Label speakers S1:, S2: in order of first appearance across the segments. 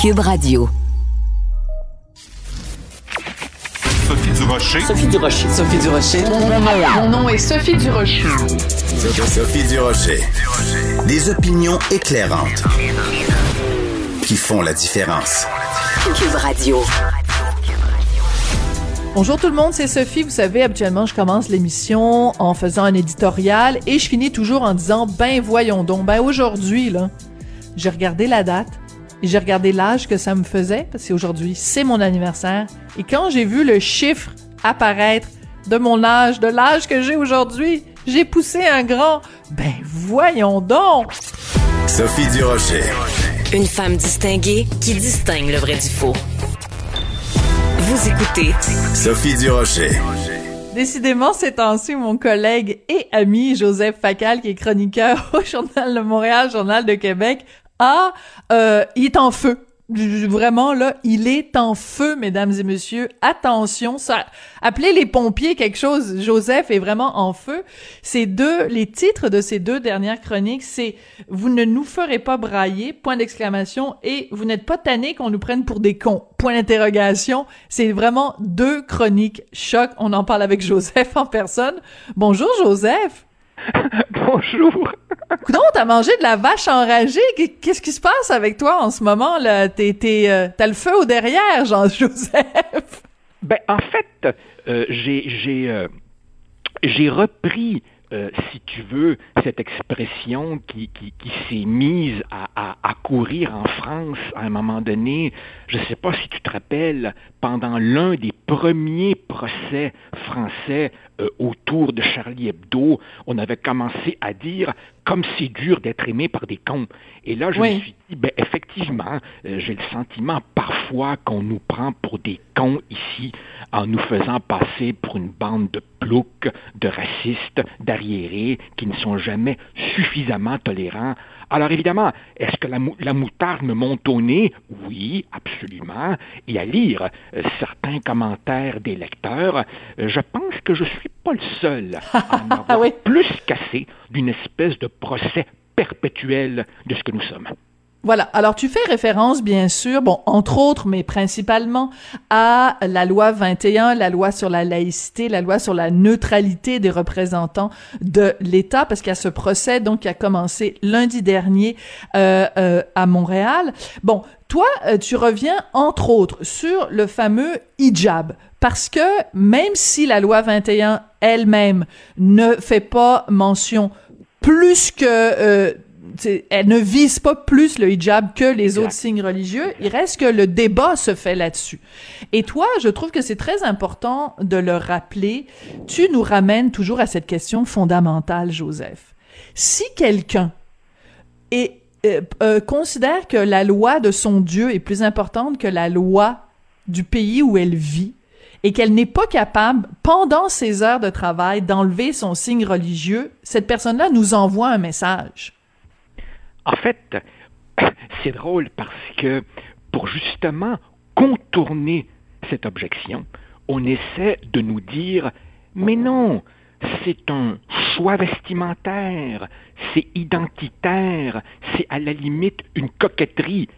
S1: Cube Radio.
S2: Sophie Durocher.
S3: Sophie Durocher. Sophie Durocher.
S4: Mon nom est Sophie Durocher.
S5: Sophie Durocher. Des opinions éclairantes qui font la différence.
S1: Cube Radio.
S4: Bonjour tout le monde, c'est Sophie. Vous savez, habituellement, je commence l'émission en faisant un éditorial et je finis toujours en disant, ben voyons donc, ben aujourd'hui, là, j'ai regardé la date et j'ai regardé l'âge que ça me faisait, parce qu'aujourd'hui, c'est mon anniversaire. Et quand j'ai vu le chiffre apparaître de mon âge, de l'âge que j'ai aujourd'hui, j'ai poussé un grand, ben voyons donc!
S5: Sophie Durocher.
S1: Une femme distinguée qui distingue le vrai du faux. Vous écoutez
S5: Sophie Durocher.
S4: Décidément, ces temps-ci, mon collègue et ami Joseph Facal, qui est chroniqueur au Journal de Montréal, Journal de Québec, a, euh, il est en feu. Vraiment, là, il est en feu, mesdames et messieurs. Attention, ça, appelez les pompiers quelque chose. Joseph est vraiment en feu. Ces deux, les titres de ces deux dernières chroniques, c'est Vous ne nous ferez pas brailler, point d'exclamation, et Vous n'êtes pas tanné qu'on nous prenne pour des cons, point d'interrogation. C'est vraiment deux chroniques choc. On en parle avec Joseph en personne. Bonjour, Joseph.
S6: Bonjour.
S4: Coudon, t'as mangé de la vache enragée. Qu'est-ce qui se passe avec toi en ce moment là? T'es, euh, t'as le feu au derrière, Jean-Joseph.
S6: Ben, en fait, euh, j'ai, j'ai, euh, j'ai repris euh, si tu veux, cette expression qui, qui, qui s'est mise à, à, à, courir en France à un moment donné, je ne sais pas si tu te rappelles, pendant l'un des premiers procès français euh, autour de Charlie Hebdo, on avait commencé à dire comme c'est dur d'être aimé par des cons. Et là, je
S4: Oui.
S6: me suis dit, ben, effectivement, euh, j'ai le sentiment parfois qu'on nous prend pour des cons ici en nous faisant passer pour une bande de ploucs, de racistes, d'arriérés qui ne sont jamais suffisamment tolérants. Alors évidemment, est-ce que la, mou- la moutarde me monte au nez? Oui, absolument. Et à lire euh, certains commentaires des lecteurs, euh, je pense que je suis pas le seul à en avoir
S4: Oui?
S6: plus cassé d'une espèce de procès perpétuel de ce que nous sommes.
S4: Voilà. Alors, tu fais référence, bien sûr, bon, entre autres, mais principalement, à la loi 21, la loi sur la laïcité, la loi sur la neutralité des représentants de l'État, parce qu'il y a ce procès, donc, qui a commencé lundi dernier euh, euh, à Montréal. Bon, toi, euh, tu reviens, entre autres, sur le fameux hijab. Parce que même si la loi 21 elle-même ne fait pas mention plus que elle ne vise pas plus le hijab que les
S6: Exact.
S4: autres signes religieux. Il reste que le débat se fait là-dessus. Et toi, je trouve que c'est très important de le rappeler. Tu nous ramènes toujours à cette question fondamentale, Joseph. Si quelqu'un est, euh, euh, considère que la loi de son Dieu est plus importante que la loi du pays où elle vit, et qu'elle n'est pas capable, pendant ses heures de travail, d'enlever son signe religieux, cette personne-là nous envoie un message.
S6: En fait, c'est drôle parce que pour justement contourner cette objection, on essaie de nous dire mais non, c'est un choix vestimentaire, c'est identitaire, c'est à la limite une coquetterie.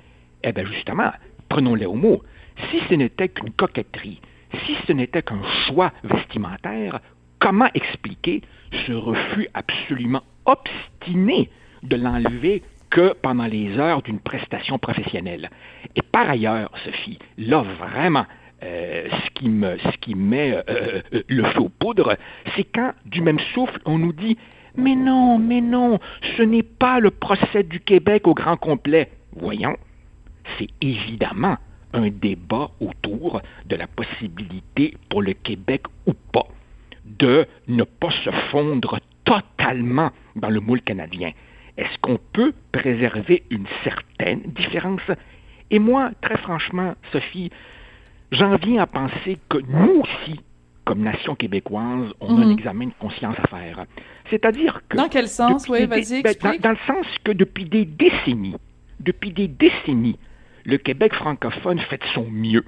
S6: Eh bien justement, prenons-les au mot. Si ce n'était qu'une coquetterie, si ce n'était qu'un choix vestimentaire, comment expliquer ce refus absolument obstiné de l'enlever que pendant les heures d'une prestation professionnelle. Et par ailleurs, Sophie, là vraiment, euh, ce, qui me, ce qui met euh, euh, le feu aux poudres, c'est quand, du même souffle, on nous dit Mais non, mais non, ce n'est pas le procès du Québec au grand complet. Voyons, c'est évidemment un débat autour de la possibilité pour le Québec ou pas de ne pas se fondre totalement dans le moule canadien. Est-ce qu'on peut préserver une certaine différence? Et moi, très franchement, Sophie, j'en viens à penser que nous aussi, comme nation québécoise, on a un
S4: Mhm.
S6: examen de conscience à faire. C'est-à-dire que...
S4: Dans quel sens? Oui, vas-y,
S6: ben, dans, dans le sens que depuis des décennies, depuis des décennies, le Québec francophone fait de son mieux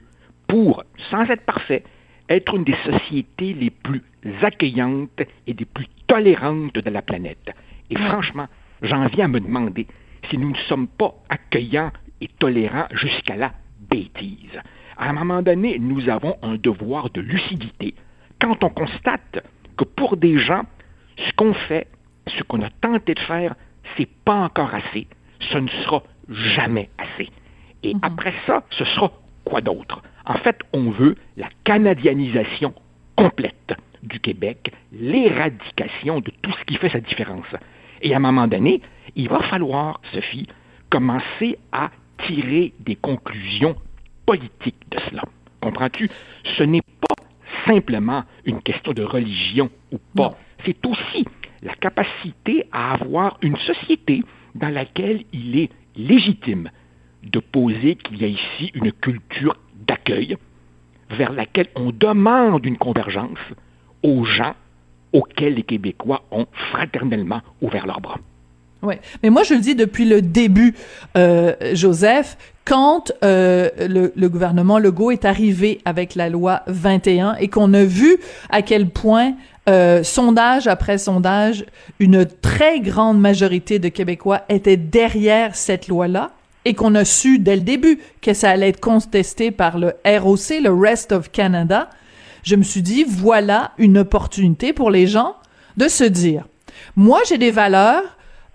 S6: pour, sans être parfait, être une des sociétés les plus accueillantes et des plus tolérantes de la planète. Et franchement, j'en viens à me demander si nous ne sommes pas accueillants et tolérant jusqu'à la bêtise. À un moment donné, nous avons un devoir de lucidité quand on constate que pour des gens, ce qu'on fait, ce qu'on a tenté de faire, c'est pas encore assez. Ce ne sera jamais assez. Et après ça, ce sera quoi d'autre? En fait, on veut la canadianisation complète du Québec, l'éradication de tout ce qui fait sa différence. Et à un moment donné, il va falloir, Sophie, commencer à tirer des conclusions politiques de cela. Comprends-tu? Ce n'est pas simplement une question de religion ou pas. C'est aussi la capacité à avoir une société dans laquelle il est légitime de poser qu'il y a ici une culture d'accueil vers laquelle on demande une convergence aux gens auxquels les Québécois ont fraternellement ouvert leurs bras.
S4: Oui, mais moi je le dis depuis le début, euh, Joseph, quand euh, le, le, gouvernement Legault est arrivé avec la loi 21 et qu'on a vu à quel point euh, sondage après sondage, une très grande majorité de Québécois étaient derrière cette loi-là et qu'on a su dès le début que ça allait être contesté par le ROC, le Rest of Canada, je me suis dit, voilà une opportunité pour les gens de se dire, moi j'ai des valeurs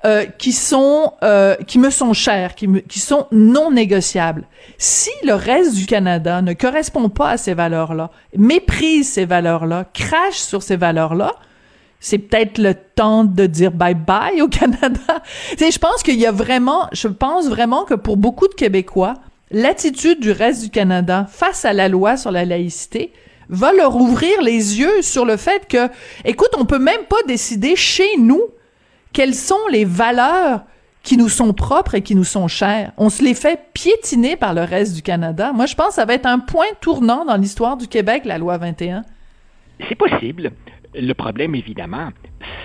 S4: euh, qui sont euh, qui me sont chères, qui, me, qui sont non négociables. Si le reste du Canada ne correspond pas à ces valeurs-là, méprise ces valeurs-là, crache sur ces valeurs-là, c'est peut-être le temps de dire bye bye au Canada. je pense qu'il y a vraiment, je pense vraiment que pour beaucoup de Québécois, l'attitude du reste du Canada face à la loi sur la laïcité va leur ouvrir les yeux sur le fait que, écoute, on peut même pas décider chez nous quelles sont les valeurs qui nous sont propres et qui nous sont chères. On se les fait piétiner par le reste du Canada. Moi, je pense que ça va être un point tournant dans l'histoire du Québec, la loi 21.
S6: C'est possible. Le problème, évidemment,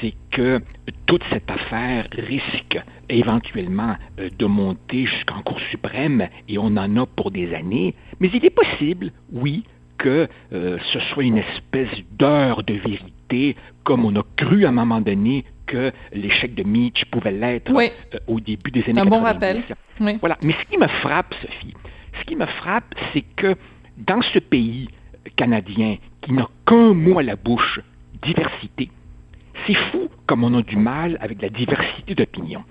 S6: c'est que toute cette affaire risque éventuellement euh, de monter jusqu'en Cour suprême et on en a pour des années. Mais il est possible, oui, que euh, ce soit une espèce d'heure de vérité, comme on a cru à un moment donné que l'échec de Mitch pouvait l'être euh, au début des années
S4: un bon rappel.
S6: Voilà. Mais ce qui me frappe, Sophie, ce qui me frappe, c'est que dans ce pays canadien qui n'a qu'un mot à la bouche, diversité, c'est fou comme on a du mal avec la diversité d'opinion.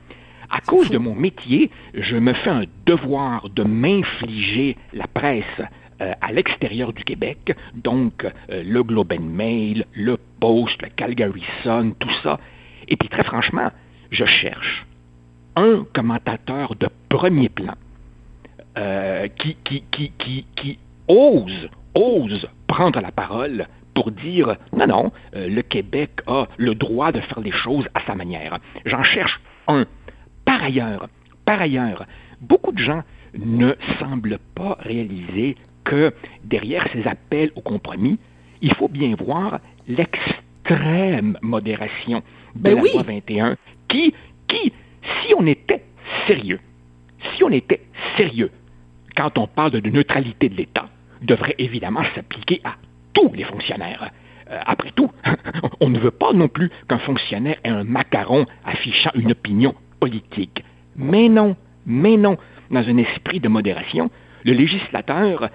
S6: À cause de mon métier, je me fais un devoir de m'infliger la presse à l'extérieur du Québec, donc euh, le Globe and Mail, le Post, le Calgary Sun, tout ça, et puis très franchement, je cherche un commentateur de premier plan euh, qui, qui, qui, qui, ose, ose prendre la parole pour dire non, non, euh, le Québec a le droit de faire les choses à sa manière. J'en cherche un. Par ailleurs, par ailleurs, beaucoup de gens ne semblent pas réaliser que derrière ces appels au compromis, il faut bien voir l'extrême modération de ben la loi 21 qui, qui, si on était sérieux, si on était sérieux, quand on parle de neutralité de l'État, devrait évidemment s'appliquer à tous les fonctionnaires. Euh, après tout, on ne veut pas non plus qu'un fonctionnaire ait un macaron affichant une opinion politique. Mais non, mais non, dans un esprit de modération, le législateur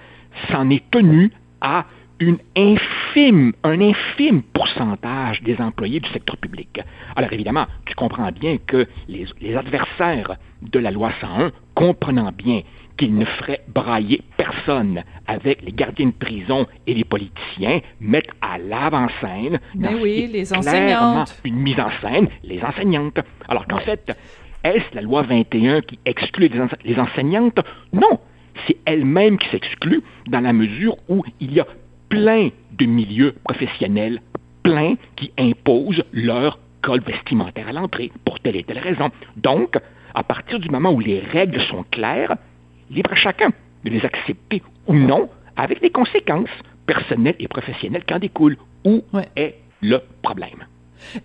S6: s'en est tenu à une infime, un infime pourcentage des employés du secteur public. Alors évidemment, tu comprends bien que les, les adversaires de la loi 101, comprenant bien qu'ils ne feraient brailler personne avec les gardiens de prison et les politiciens, mettent à l'avant-scène
S4: ben oui, les enseignantes.
S6: une mise en scène, les enseignantes. Alors qu'en fait, est-ce la loi 21 qui exclut les, les enseignantes? Non, c'est elle-même qui s'exclut dans la mesure où il y a plein de milieux professionnels, plein qui imposent leur code vestimentaire à l'entrée pour telle et telle raison. Donc, à partir du moment où les règles sont claires, libre à chacun de les accepter ou non, avec les conséquences personnelles et professionnelles qui en découlent. Où est le problème?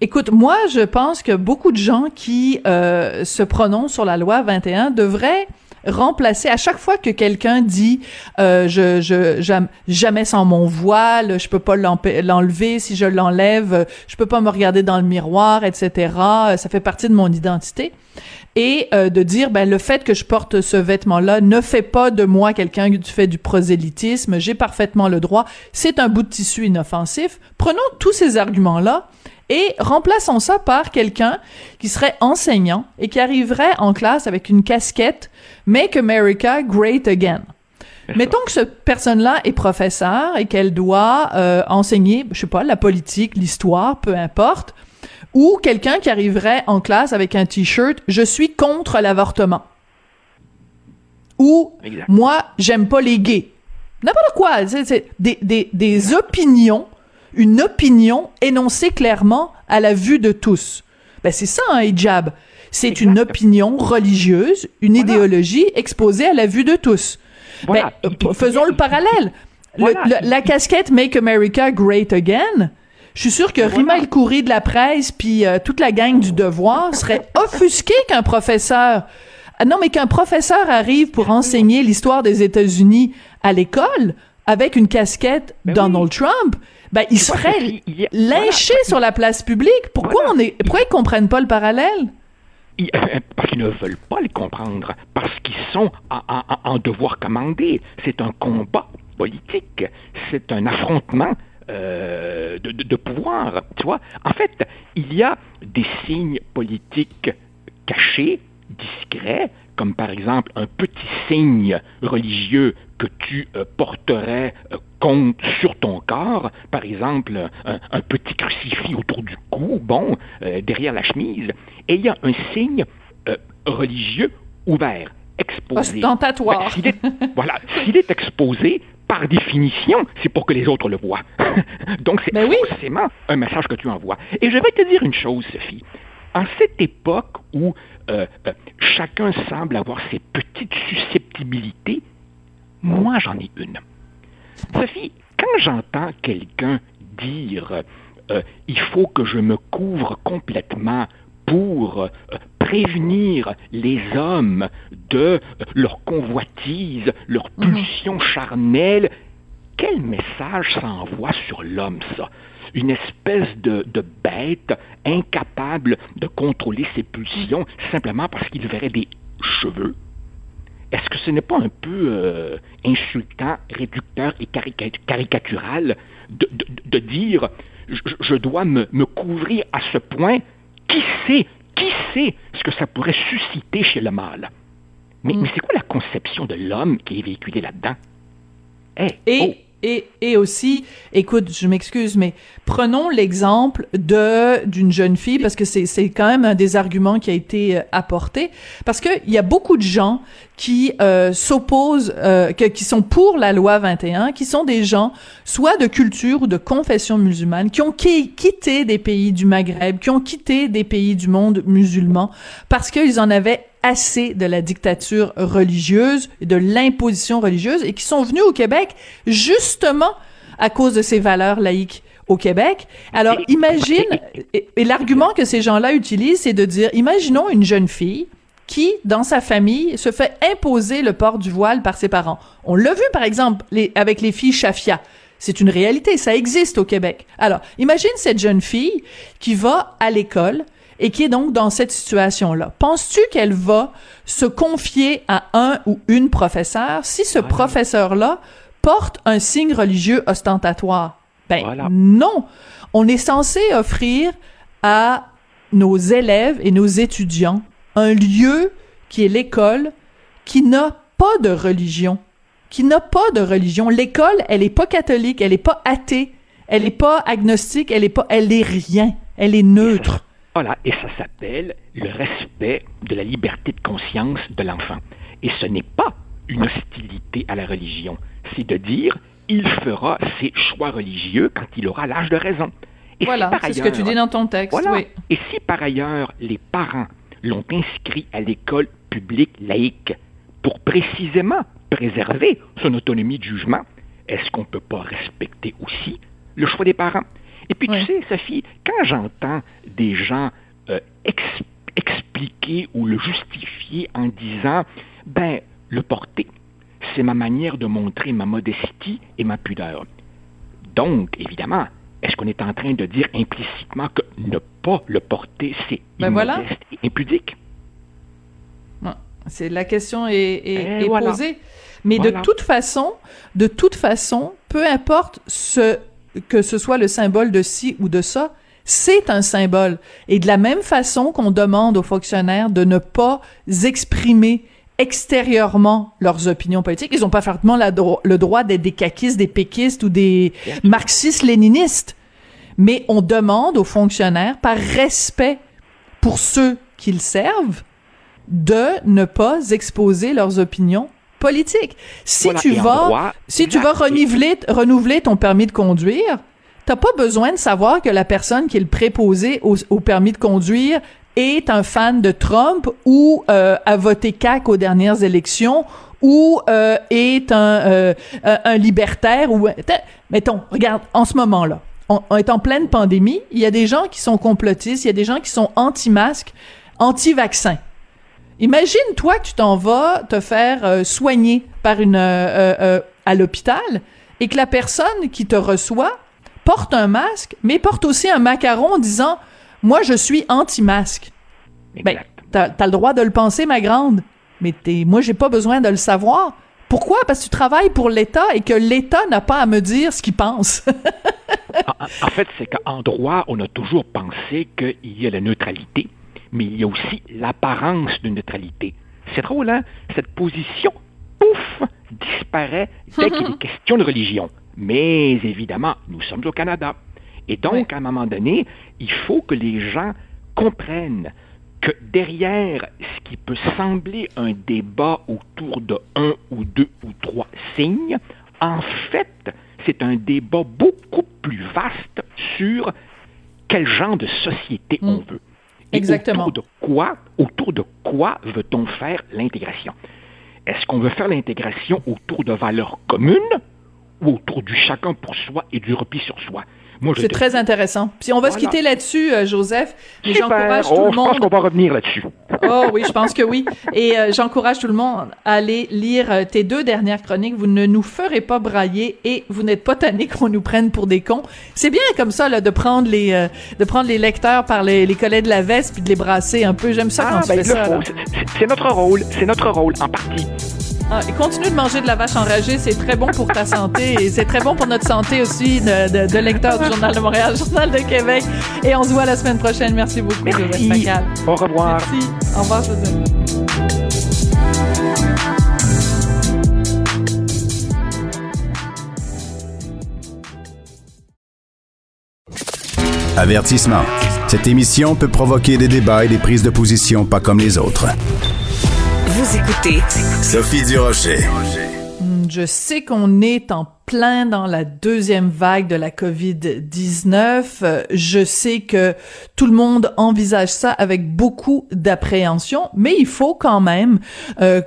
S4: Écoute, moi, je pense que beaucoup de gens qui euh, se prononcent sur la loi 21 devraient remplacer à chaque fois que quelqu'un dit euh, je, je jamais sans mon voile, je peux pas l'enlever, si je l'enlève, je peux pas me regarder dans le miroir, etc. Ça fait partie de mon identité. Et euh, de dire ben le fait que je porte ce vêtement-là ne fait pas de moi quelqu'un qui fait du prosélytisme, j'ai parfaitement le droit, c'est un bout de tissu inoffensif. Prenons tous ces arguments-là et remplaçons ça par quelqu'un qui serait enseignant et qui arriverait en classe avec une casquette Make America Great Again. Mettons que cette personne-là est professeur et qu'elle doit euh, enseigner, je sais pas, la politique, l'histoire, peu importe, ou quelqu'un qui arriverait en classe avec un t-shirt je suis contre l'avortement. Ou moi j'aime pas les gays. N'importe quoi, c'est des, des, des opinions, une opinion énoncée clairement à la vue de tous. Ben c'est ça un hijab. C'est une opinion religieuse, une idéologie exposée à la vue de tous. Ben, faisons le parallèle. la casquette Make America Great Again, je suis sûr que Rima El Khoury de la presse puis euh, toute la gang du devoir serait offusqué qu'un professeur ah non mais qu'un professeur arrive pour enseigner l'histoire des États-Unis à l'école avec une casquette ben Donald Trump, ben il serait lynché sur la place publique. Pourquoi on est pourquoi ils comprennent pas le parallèle?
S6: Parce qu'ils ne veulent pas les comprendre, parce qu'ils sont en, devoir commandé. C'est un combat politique, c'est un affrontement euh, de, de, pouvoir. Tu vois, en fait, il y a des signes politiques cachés, discrets, comme par exemple un petit signe religieux que tu euh, porterais euh, contre sur ton corps, par exemple un, petit crucifix autour du cou, bon, derrière la chemise, et il y a un signe religieux ouvert, exposé.
S4: Ostentatoire.
S6: voilà, s'il est exposé, par définition, c'est pour que les autres le voient. Donc, c'est ben forcément un message que tu envoies. Et je vais te dire une chose, Sophie. En cette époque où euh, euh, chacun semble avoir ses petites susceptibilités, moi, j'en ai une. Sophie, quand j'entends quelqu'un dire euh, il faut que je me couvre complètement pour prévenir les hommes de leur convoitise, leur mhm. pulsion charnelle. Quel message ça envoie sur l'homme, ça? Une espèce de, bête incapable de contrôler ses pulsions simplement parce qu'il verrait des cheveux? Est-ce que ce n'est pas un peu euh, insultant, réducteur et caricatural de, dire je, dois me, me couvrir à ce point Qui sait? Qui sait ce que ça pourrait susciter chez le mâle? Mais, mm. c'est quoi la conception de l'homme qui est véhiculée là-dedans?
S4: et, oh. Et, aussi, écoute, je m'excuse, mais prenons l'exemple de d'une jeune fille parce que c'est c'est quand même un des arguments qui a été euh, apporté. Parce que il y a beaucoup de gens qui euh, s'opposent, euh, qui sont pour la loi 21, qui sont des gens soit de culture ou de confession musulmane, qui ont quitté des pays du Maghreb, qui ont quitté des pays du monde musulman parce qu'ils en avaient assez de la dictature religieuse, de l'imposition religieuse, et qui sont venus au Québec justement à cause de ces valeurs laïques au Québec. Alors, imagine, et, l'argument que ces gens-là utilisent, c'est de dire, imaginons une jeune fille qui, dans sa famille, se fait imposer le port du voile par ses parents. On l'a vu, par exemple, avec les filles Shafia. C'est une réalité, ça existe au Québec. Alors, imagine cette jeune fille qui va à l'école et qui est donc dans cette situation-là. Penses-tu qu'elle va se confier à un ou une professeur si ce professeur-là porte un signe religieux ostentatoire? Ben non, on est censé offrir à nos élèves et nos étudiants un lieu qui est l'école qui n'a pas de religion, qui n'a pas de religion. L'école, elle est pas catholique, elle est pas athée, elle est pas agnostique, elle est pas, elle est rien, elle est neutre.
S6: Voilà, et ça s'appelle le respect de la liberté de conscience de l'enfant. Et ce n'est pas une hostilité à la religion, c'est de dire il fera ses choix religieux quand il aura l'âge de raison.
S4: Et voilà, c'est ce que tu dis dans ton texte. Oui.
S6: Et si par ailleurs les parents l'ont inscrit à l'école publique laïque pour précisément préserver son autonomie de jugement, est-ce qu'on ne peut pas respecter aussi le choix des parents? Et puis tu sais, Sophie, quand j'entends des gens euh, expliquer ou le justifier en disant, ben, le porter, c'est ma manière de montrer ma modestie et ma pudeur. Donc, évidemment, est-ce qu'on est en train de dire implicitement que ne pas le porter, c'est ben et impudique?
S4: C'est la question est, posée. Mais de toute façon, de toute façon, peu importe ce que ce soit le symbole de ci ou de ça, c'est un symbole. Et de la même façon qu'on demande aux fonctionnaires de ne pas exprimer extérieurement leurs opinions politiques, ils n'ont pas fortement le droit d'être des caquistes, des péquistes ou des marxistes-léninistes. Mais on demande aux fonctionnaires, par respect pour ceux qu'ils servent, de ne pas exposer leurs opinions politiques. Si tu vas, si tu vas renouveler, renouveler ton permis de conduire, t'as pas besoin de savoir que la personne qui est le préposé au, permis de conduire est un fan de Trump ou euh, a voté CAC aux dernières élections ou euh, est un, euh, un libertaire ou mettons regarde en ce moment là on, est en pleine pandémie il y a des gens qui sont complotistes il y a des gens qui sont anti-masques anti-vaccins imagine toi que tu t'en vas te faire soigner par une à l'hôpital et que la personne qui te reçoit porte un masque, mais porte aussi un macaron en disant Moi, je suis anti-masque. Ben, t'as as le droit de le penser, ma grande, mais t'es, moi, j'ai pas besoin de le savoir. Pourquoi? Parce que tu travailles pour l'État et que l'État n'a pas à me dire ce qu'il pense.
S6: en, fait, c'est qu'en droit, on a toujours pensé qu'il y a la neutralité, mais il y a aussi l'apparence de neutralité. C'est drôle, hein? Cette position, pouf, disparaît dès qu'il est question de religion. Mais évidemment, nous sommes au Canada. Et donc, à un moment donné, il faut que les gens comprennent que derrière ce qui peut sembler un débat autour de un ou deux ou trois signes, en fait, c'est un débat beaucoup plus vaste sur quel genre de société on mm.
S4: Et Exactement.
S6: Autour de quoi, autour de quoi veut-on faire l'intégration? Est-ce qu'on veut faire l'intégration autour de valeurs communes autour du chacun pour soi et du repli sur soi?
S4: C'est très intéressant. Puis on va se quitter là-dessus, euh, Joseph. J'encourage tout
S6: le
S4: monde. Je pense
S6: qu'on va revenir là-dessus.
S4: Oh oui, je pense que oui. Et euh, j'encourage tout le monde à aller lire euh, tes deux dernières chroniques. Vous ne nous ferez pas brailler et vous n'êtes pas tanné qu'on nous prenne pour des cons. C'est bien comme ça là de prendre les de prendre les lecteurs par les, les collets de la veste puis de les brasser un peu. J'aime ça quand ah, tu ben, fais ça.
S6: C'est notre rôle. C'est notre rôle en partie.
S4: Ah, et continue de manger de la vache enragée, c'est très bon pour ta santé et c'est très bon pour notre santé aussi de, de, lecteur du Journal de Montréal, Journal de Québec. Et on se voit la semaine prochaine. Merci beaucoup,
S6: Merci. Au revoir.
S4: Merci. Au revoir, Joseph.
S5: Avertissement. Cette émission peut provoquer des débats et des prises de position pas comme les autres.
S1: Vous écoutez
S5: Sophie Durocher.
S4: Hmm, je sais qu'on est en plein dans la deuxième vague de la COVID-19. Je sais que tout le monde envisage ça avec beaucoup d'appréhension, mais il faut quand même euh,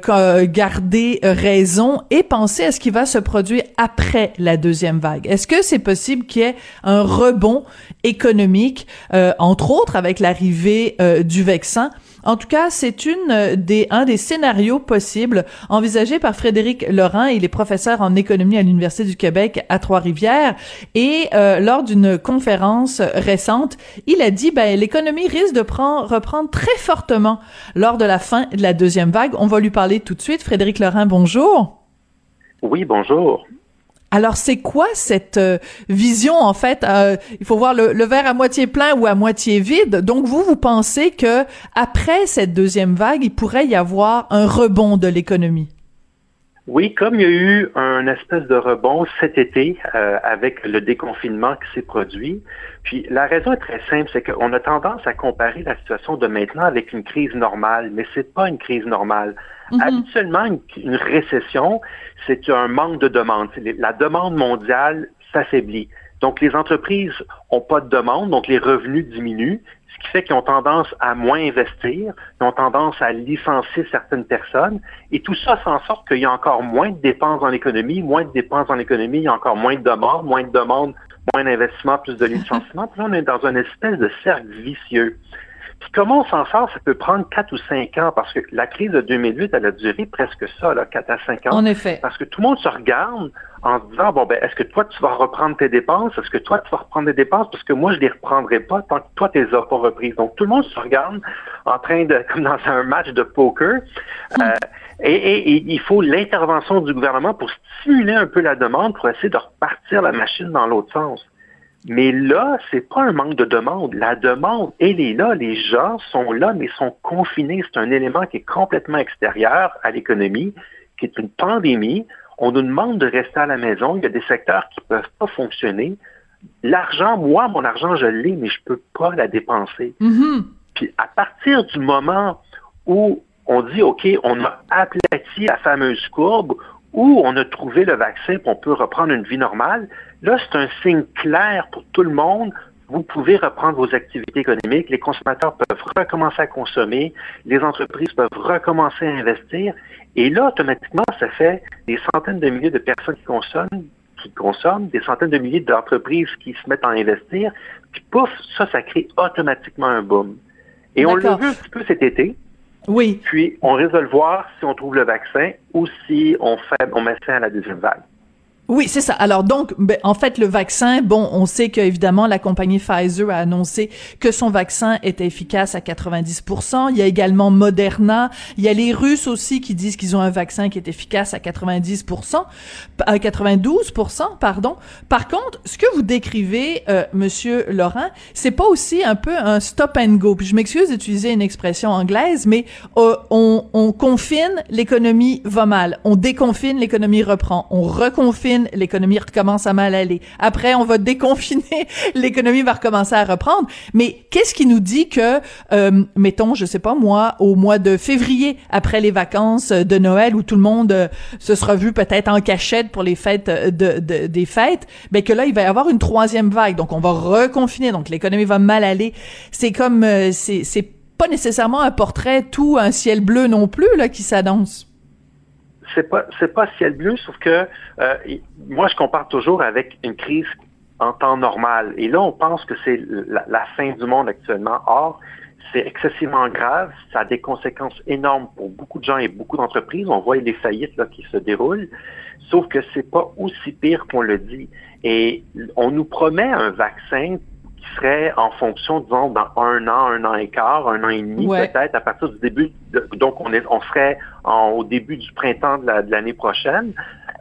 S4: garder raison et penser à ce qui va se produire après la deuxième vague. Est-ce que c'est possible qu'il y ait un rebond économique, euh, entre autres avec l'arrivée euh, du vaccin? En tout cas, c'est une euh, des un des scénarios possibles envisagés par Frédéric Laurent. Il est professeur en économie à l'Université du Québec à Trois-Rivières et euh, lors d'une conférence récente, il a dit ben l'économie risque de prendre, reprendre très fortement lors de la fin de la deuxième vague. On va lui parler tout de suite. Frédéric Laurent, bonjour.
S3: Oui, bonjour.
S4: Alors, c'est quoi cette euh, vision, en fait? Euh, il faut voir le, verre à moitié plein ou à moitié vide. Donc, vous, vous pensez que après cette deuxième vague, il pourrait y avoir un rebond de l'économie?
S3: Oui, comme il y a eu un espèce de rebond cet été euh, avec le déconfinement qui s'est produit. Puis la raison est très simple, c'est qu'on a tendance à comparer la situation de maintenant avec une crise normale, mais c'est pas une crise normale. Mhm. Habituellement, une, récession, c'est un manque de demande. La demande mondiale s'affaiblit. Donc les entreprises ont pas de demande, donc les revenus diminuent, ce qui fait qu'ils ont tendance à moins investir, ils ont tendance à licencier certaines personnes, et tout ça fait en sorte qu'il y a encore moins de dépenses dans l'économie, moins de dépenses dans l'économie, il y a encore moins de demandes, moins de demandes, moins d'investissement, plus de licenciements. Puis là, on est dans une espèce de cercle vicieux. Puis comment on s'en sort, ça peut prendre 4 ou 5 ans, parce que la crise de 2008, elle a duré presque ça, là, 4 à 5 ans.
S4: En effet.
S3: Parce que tout le monde se regarde en se disant, bon, ben, est-ce que toi, tu vas reprendre tes dépenses? Est-ce que toi, tu vas reprendre tes dépenses? Parce que moi, je les reprendrai pas tant que toi, tu les as pas reprises. Donc, tout le monde se regarde en train de, comme dans un match de poker. Euh, et, et- et il faut l'intervention du gouvernement pour stimuler un peu la demande, pour essayer de repartir la machine dans l'autre sens. Mais là, c'est pas un manque de demande. La demande, elle est là. Les gens sont là, mais sont confinés. C'est un élément qui est complètement extérieur à l'économie, qui est une pandémie. On nous demande de rester à la maison. Il y a des secteurs qui peuvent pas fonctionner. L'argent, moi, mon argent, je l'ai, mais je peux pas la dépenser.
S4: Mhm.
S3: Puis à partir du moment où on dit, OK, on a aplati la fameuse courbe, où on a trouvé le vaccin, puis on peut reprendre une vie normale, là, c'est un signe clair pour tout le monde. Vous pouvez reprendre vos activités économiques, les consommateurs peuvent recommencer à consommer, les entreprises peuvent recommencer à investir, et là, automatiquement, ça fait des centaines de milliers de personnes qui consomment, qui consomment, des centaines de milliers d'entreprises qui se mettent à investir, puis pouf, ça, ça crée automatiquement un boom. Et on l'a vu un petit peu cet été,
S4: Oui.
S3: puis on risque voir si on trouve le vaccin ou si on fait, on met fin à la deuxième vague.
S4: Oui, c'est ça. Alors donc, ben, en fait, le vaccin, bon, on sait qu'évidemment, la compagnie Pfizer a annoncé que son vaccin était efficace à 90%. Il y a également Moderna. Il y a les Russes aussi qui disent qu'ils ont un vaccin qui est efficace à 90%, à 92%, pardon. Par contre, ce que vous décrivez, euh, Monsieur Laurent, c'est pas aussi un peu un stop and go. Puis je m'excuse d'utiliser une expression anglaise, mais euh, on, on confine, l'économie va mal. On déconfine, l'économie reprend. On reconfine, l'économie recommence à mal aller. Après, on va déconfiner, l'économie va recommencer à reprendre. Mais qu'est-ce qui nous dit que, euh, mettons, je sais pas moi, au mois de février, après les vacances de Noël, où tout le monde euh, se sera vu peut-être en cachette pour les fêtes euh, de, de- des fêtes, ben que là, il va y avoir une troisième vague. Donc, on va reconfiner. Donc, l'économie va mal aller. C'est comme, euh, c'est, pas nécessairement un portrait tout un ciel bleu non plus là qui s'annonce.
S3: C'est pas c'est pas ciel bleu, sauf que euh, moi je compare toujours avec une crise en temps normal. Et là, on pense que c'est la, la fin du monde actuellement. Or, c'est excessivement grave. Ça a des conséquences énormes pour beaucoup de gens et beaucoup d'entreprises. On voit les faillites là, qui se déroulent. Sauf que c'est pas aussi pire qu'on le dit. Et on nous promet un vaccin qui serait en fonction, disons, dans un an, un an et quart, un an et demi,
S4: Ouais.
S3: peut-être à partir du début. de- donc, on, est, on serait en- au début du printemps de la- de l'année prochaine.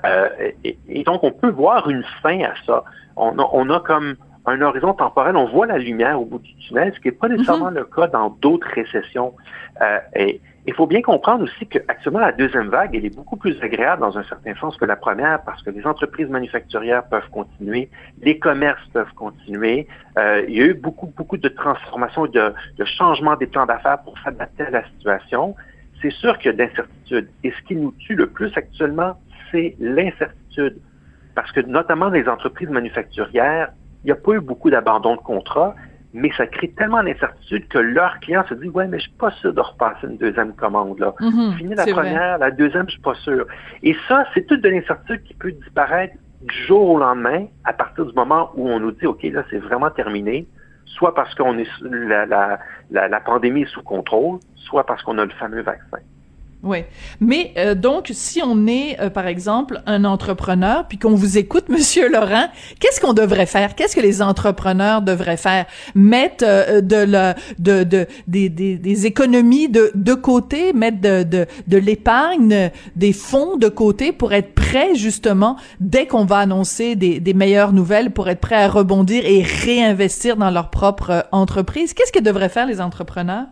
S3: Euh, et, et donc, on peut voir une fin à ça. On a, on a comme un horizon temporel, on voit la lumière au bout du tunnel, ce qui n'est pas nécessairement le cas dans d'autres récessions. Euh, et il faut bien comprendre aussi qu'actuellement, la deuxième vague, elle est beaucoup plus agréable dans un certain sens que la première parce que les entreprises manufacturières peuvent continuer, les commerces peuvent continuer. Euh, il y a eu beaucoup, beaucoup de transformations, de, de changements des plans d'affaires pour s'adapter à la situation. C'est sûr qu'il y a d'incertitudes. Et ce qui nous tue le plus actuellement, c'est l'incertitude. Parce que notamment les entreprises manufacturières, il n'y a pas eu beaucoup d'abandon de contrats, mais ça crée tellement d'incertitude que leurs clients se disent Ouais, mais je suis pas sûr de repasser une deuxième commande. Là.
S4: Mhm,
S3: Fini la
S4: vrai.
S3: première, la deuxième, je suis pas sûr. Et ça, c'est toute de l'incertitude qui peut disparaître du jour au lendemain à partir du moment où on nous dit OK, là, c'est vraiment terminé, soit parce qu'on la pandémie est sous contrôle, soit parce qu'on a le fameux vaccin.
S4: Oui. Mais euh, donc, si on est, euh, par exemple, un entrepreneur, puis qu'on vous écoute, Monsieur Laurent, qu'est-ce qu'on devrait faire? Qu'est-ce que les entrepreneurs devraient faire? Mettre euh, de la, de, de des, des, des économies de, de côté, mettre de, de, de l'épargne, des fonds de côté pour être prêt justement dès qu'on va annoncer des, des meilleures nouvelles, pour être prêt à rebondir et réinvestir dans leur propre euh, entreprise. Qu'est-ce que devraient faire les entrepreneurs?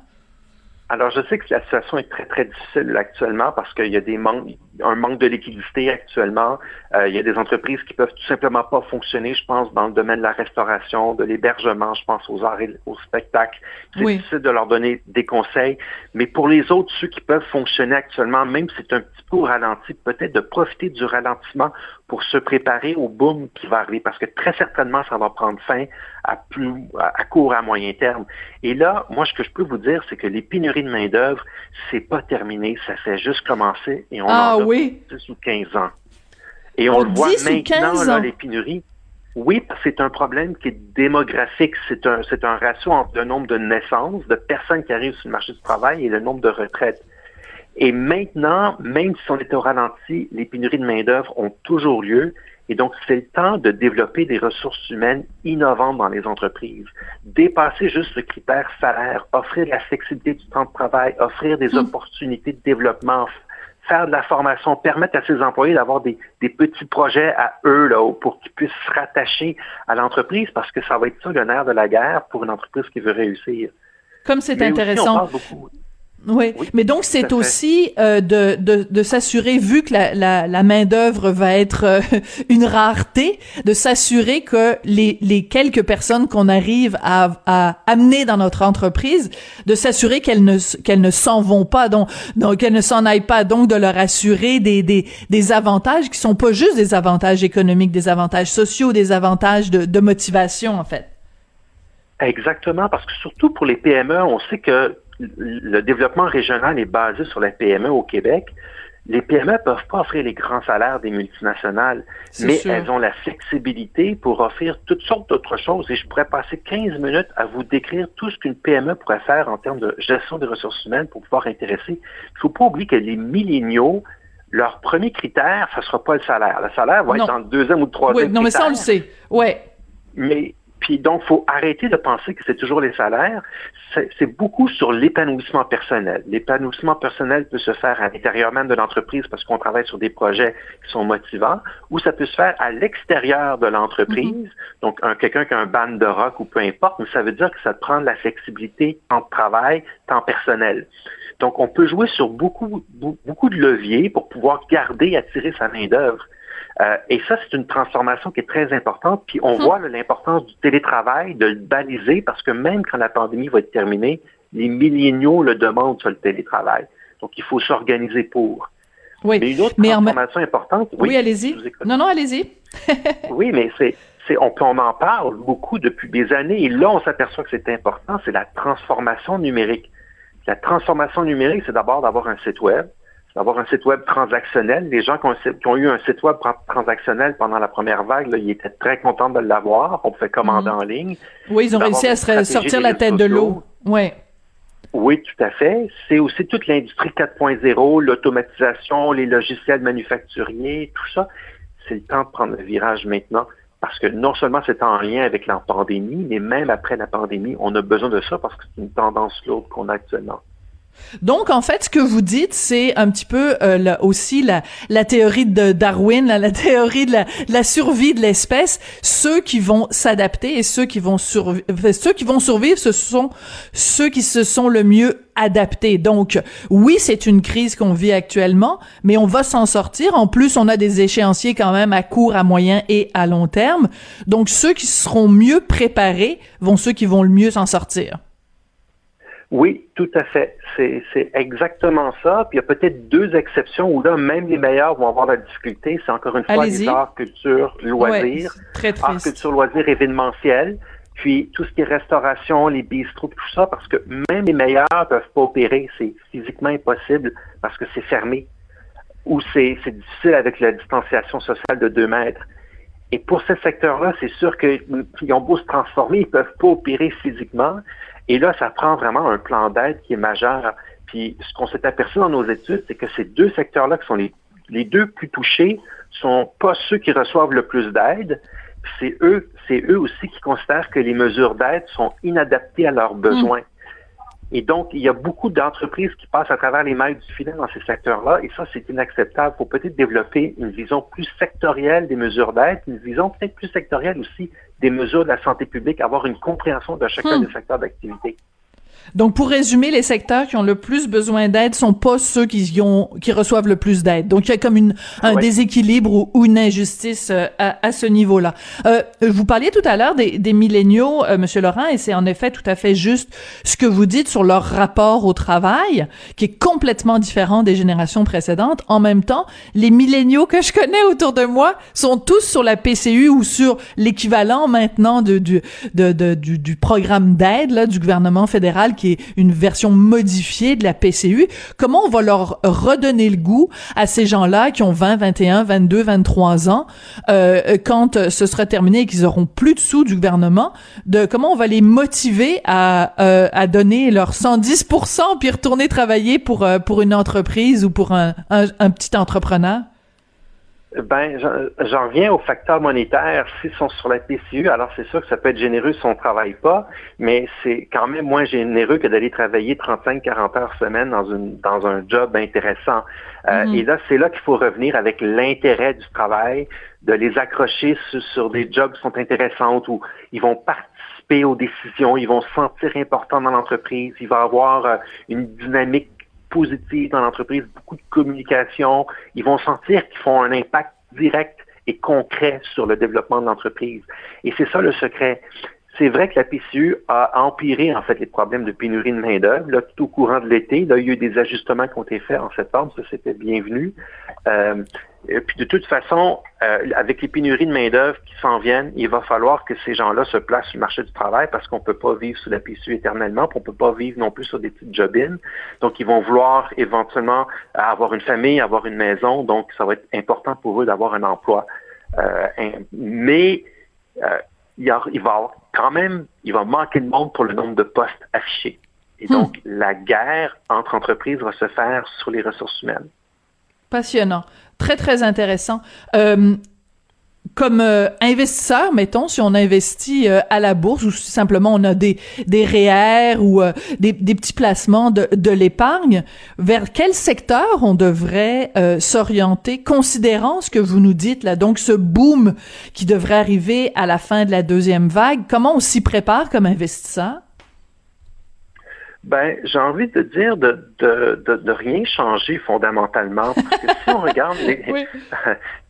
S3: Alors, je sais que la situation est très, très difficile actuellement parce qu'il y a des manques, un manque de liquidité actuellement. Euh, il y a des entreprises qui peuvent tout simplement pas fonctionner, je pense, dans le domaine de la restauration, de l'hébergement, je pense aux arts et aux spectacles. C'est
S4: Oui.
S3: difficile de leur donner des conseils. Mais pour les autres, ceux qui peuvent fonctionner actuellement, même si c'est un petit peu au ralenti, peut-être de profiter du ralentissement pour se préparer au boom qui va arriver parce que très certainement, ça va prendre fin à plus, à court, à moyen terme. Et là, moi, ce que je peux vous dire, c'est que les pénuries de main-d'œuvre, c'est pas terminé, ça fait juste commencer et on
S4: Ah
S3: en a
S4: oui.
S3: pour 10 ou 15 ans. Et on le voit
S4: 10 ou
S3: maintenant,
S4: 15
S3: là, les pénuries. Oui, parce que c'est un problème qui est démographique. C'est un, c'est un ratio entre le nombre de naissances, de personnes qui arrivent sur le marché du travail et le nombre de retraites. Et maintenant, même si on est au ralenti, les pénuries de main-d'œuvre ont toujours lieu. Et donc, c'est le temps de développer des ressources humaines innovantes dans les entreprises. Dépasser juste le critère salaire, offrir la flexibilité du temps de travail, offrir des opportunités de développement, faire de la formation, permettre à ses employés d'avoir des, des, petits projets à eux là, pour qu'ils puissent se rattacher à l'entreprise parce que ça va être ça le nerf de la guerre pour une entreprise qui veut réussir.
S4: Comme c'est intéressant. Oui. mais donc c'est aussi euh, de, de, de s'assurer, vu que la, la, la main d'œuvre va être euh, une rareté, de s'assurer que les, les quelques personnes qu'on arrive à, à amener dans notre entreprise, de s'assurer qu'elles ne qu'elles ne s'en vont pas, donc, donc qu'elles ne s'en aillent pas, donc de leur assurer des, des, des avantages qui sont pas juste des avantages économiques, des avantages sociaux, des avantages de, de motivation en fait.
S3: Exactement, parce que surtout pour les PME, on sait que le développement régional est basé sur la PME au Québec. Les PME ne peuvent pas offrir les grands salaires des multinationales, mais elles ont la flexibilité pour offrir toutes sortes d'autres choses. Et je pourrais passer 15 minutes à vous décrire tout ce qu'une PME pourrait faire en termes de gestion des ressources humaines pour pouvoir intéresser. Il ne faut pas oublier que les milléniaux, leur premier critère, ce ne sera pas le salaire. Le salaire va être dans le deuxième ou le troisième.
S4: Oui, non, mais ça, on le sait. Ouais.
S3: Mais puis donc, faut arrêter de penser que c'est toujours les salaires. C'est beaucoup sur l'épanouissement personnel. L'épanouissement personnel peut se faire à l'intérieur même de l'entreprise parce qu'on travaille sur des projets qui sont motivants, ou ça peut se faire à l'extérieur de l'entreprise. Mm-hmm. Donc, quelqu'un qui a un band de rock ou peu importe, mais ça veut dire que ça te prend de la flexibilité en travail, temps personnel. Donc, on peut jouer sur beaucoup, beaucoup de leviers pour pouvoir garder et attirer sa main-d'œuvre. Euh, et ça, c'est une transformation qui est très importante. Puis on hmm. voit l'importance du télétravail, de le baliser, parce que même quand la pandémie va être terminée, les milléniaux le demandent sur le télétravail. Donc, il faut s'organiser pour.
S4: Oui.
S3: Mais une autre transformation importante.
S4: Oui, allez-y. Non, non, allez-y.
S3: oui, mais c'est, c'est, on, on en parle beaucoup depuis des années. Et là, on s'aperçoit que c'est important. C'est la transformation numérique. La transformation numérique, c'est d'abord d'avoir un site web d'avoir un site web transactionnel. Les gens qui ont, eu un site web transactionnel pendant la première vague, ils étaient très contents de l'avoir. On pouvait commander mhm. en ligne.
S4: Oui, ils ont réussi à se sortir la tête de l'eau. Oui.
S3: Oui, tout à fait. C'est aussi toute l'industrie 4.0, l'automatisation, les logiciels manufacturiers, tout ça. C'est le temps de prendre le virage maintenant parce que non seulement c'est en lien avec la pandémie, mais même après la pandémie, on a besoin de ça parce que c'est une tendance lourde qu'on a actuellement.
S4: Donc, en fait, ce que vous dites, c'est un petit peu euh, aussi la, la théorie de Darwin, la, la théorie de la, la survie de l'espèce. Ceux qui vont s'adapter et ceux qui vont survivre, ceux qui vont survivre, ce sont ceux qui se sont le mieux adaptés. Donc, oui, c'est une crise qu'on vit actuellement, mais on va s'en sortir. En plus, on a des échéanciers quand même à court, à moyen et à long terme. Donc, ceux qui seront mieux préparés vont ceux qui vont le mieux s'en sortir.
S3: Oui, tout à fait. C'est exactement ça. Puis il y a peut-être deux exceptions où là, même les meilleurs vont avoir la difficulté. C'est encore une fois les arts, culture, loisirs.
S4: très
S3: arts, culture, loisirs, événementiels. Puis tout ce qui est restauration, les bistrots, tout ça, parce que même les meilleurs peuvent pas opérer. C'est physiquement impossible parce que c'est fermé. Ou c'est difficile avec la distanciation sociale de deux mètres. Et pour ces secteurs-là, c'est sûr qu'ils ont beau se transformer, ils peuvent pas opérer physiquement. Et là, ça prend vraiment un plan d'aide qui est majeur. Puis ce qu'on s'est aperçu dans nos études, c'est que ces deux secteurs-là qui sont les, les deux plus touchés sont pas ceux qui reçoivent le plus d'aide. C'est eux, c'est eux aussi qui considèrent que les mesures d'aide sont inadaptées à leurs besoins. Et donc, il y a beaucoup d'entreprises qui passent à travers les mailles du filet dans ces secteurs-là, et ça, c'est inacceptable. Il faut peut-être développer une vision plus sectorielle des mesures d'aide, une vision peut-être plus sectorielle aussi des mesures de la santé publique, avoir une compréhension de chacun hmm. des secteurs d'activité.
S4: Donc, pour résumer, les secteurs qui ont le plus besoin d'aide sont pas ceux qui ont, qui reçoivent le plus d'aide. Donc, il y a comme une, un déséquilibre ou, une injustice euh, à, à, ce niveau-là. Euh, vous parliez tout à l'heure des, des milléniaux, euh, Monsieur Laurent, et c'est en effet tout à fait juste ce que vous dites sur leur rapport au travail, qui est complètement différent des générations précédentes. En même temps, les milléniaux que je connais autour de moi sont tous sur la PCU ou sur l'équivalent maintenant de, du, de, de, du, du programme d'aide là, du gouvernement fédéral Qui est une version modifiée de la PCU. Comment on va leur redonner le goût à ces gens-là qui ont 20, 21, 22, 23 ans, euh, quand ce sera terminé et qu'ils auront plus de sous du gouvernement, de comment on va les motiver à, euh, à donner leur 110% puis retourner travailler pour, euh, pour une entreprise ou pour un, un, un petit entrepreneur?
S3: Ben, j'en reviens au facteur monétaire. S'ils sont sur la PCU, alors c'est sûr que ça peut être généreux si on ne travaille pas, mais c'est quand même moins généreux que d'aller travailler 35-40 heures semaine dans, une, dans un job intéressant. Euh, mm-hmm. Et là, c'est là qu'il faut revenir avec l'intérêt du travail, de les accrocher sur, des jobs qui sont intéressants où ils vont participer aux décisions, ils vont se sentir importants dans l'entreprise, il va avoir euh, une dynamique positive dans l'entreprise, beaucoup de communication. Ils vont sentir qu'ils font un impact direct et concret sur le développement de l'entreprise. Et c'est ça le secret. C'est vrai que la PCU a empiré en fait les problèmes de pénurie de main-d'œuvre. Tout au courant de l'été, il y a eu des ajustements qui ont été faits en septembre, ça c'était bienvenu. Euh, et puis de toute façon, euh, avec les pénuries de main-d'œuvre qui s'en viennent, il va falloir que ces gens-là se placent sur le marché du travail parce qu'on ne peut pas vivre sous la PCU éternellement, puis on ne peut pas vivre non plus sur des petites jobines. Donc, ils vont vouloir éventuellement avoir une famille, avoir une maison. Donc, ça va être important pour eux d'avoir un emploi. Euh, mais euh, il, il va quand même, il va manquer de monde pour le nombre de postes affichés. Et donc, hmm. la guerre entre entreprises va se faire sur les ressources humaines.
S4: Passionnant. Très, très intéressant. Euh, comme euh, investisseur, mettons, si on investit euh, à la bourse ou simplement on a des des REER ou des, des, petits placements de, de l'épargne, vers quel secteur on devrait s'orienter, considérant ce que vous nous dites là, donc ce boom qui devrait arriver à la fin de la deuxième vague, comment on s'y prépare comme investisseur?
S3: Ben, j'ai envie de dire de, de, de, de, rien changer fondamentalement. Parce que si on regarde les.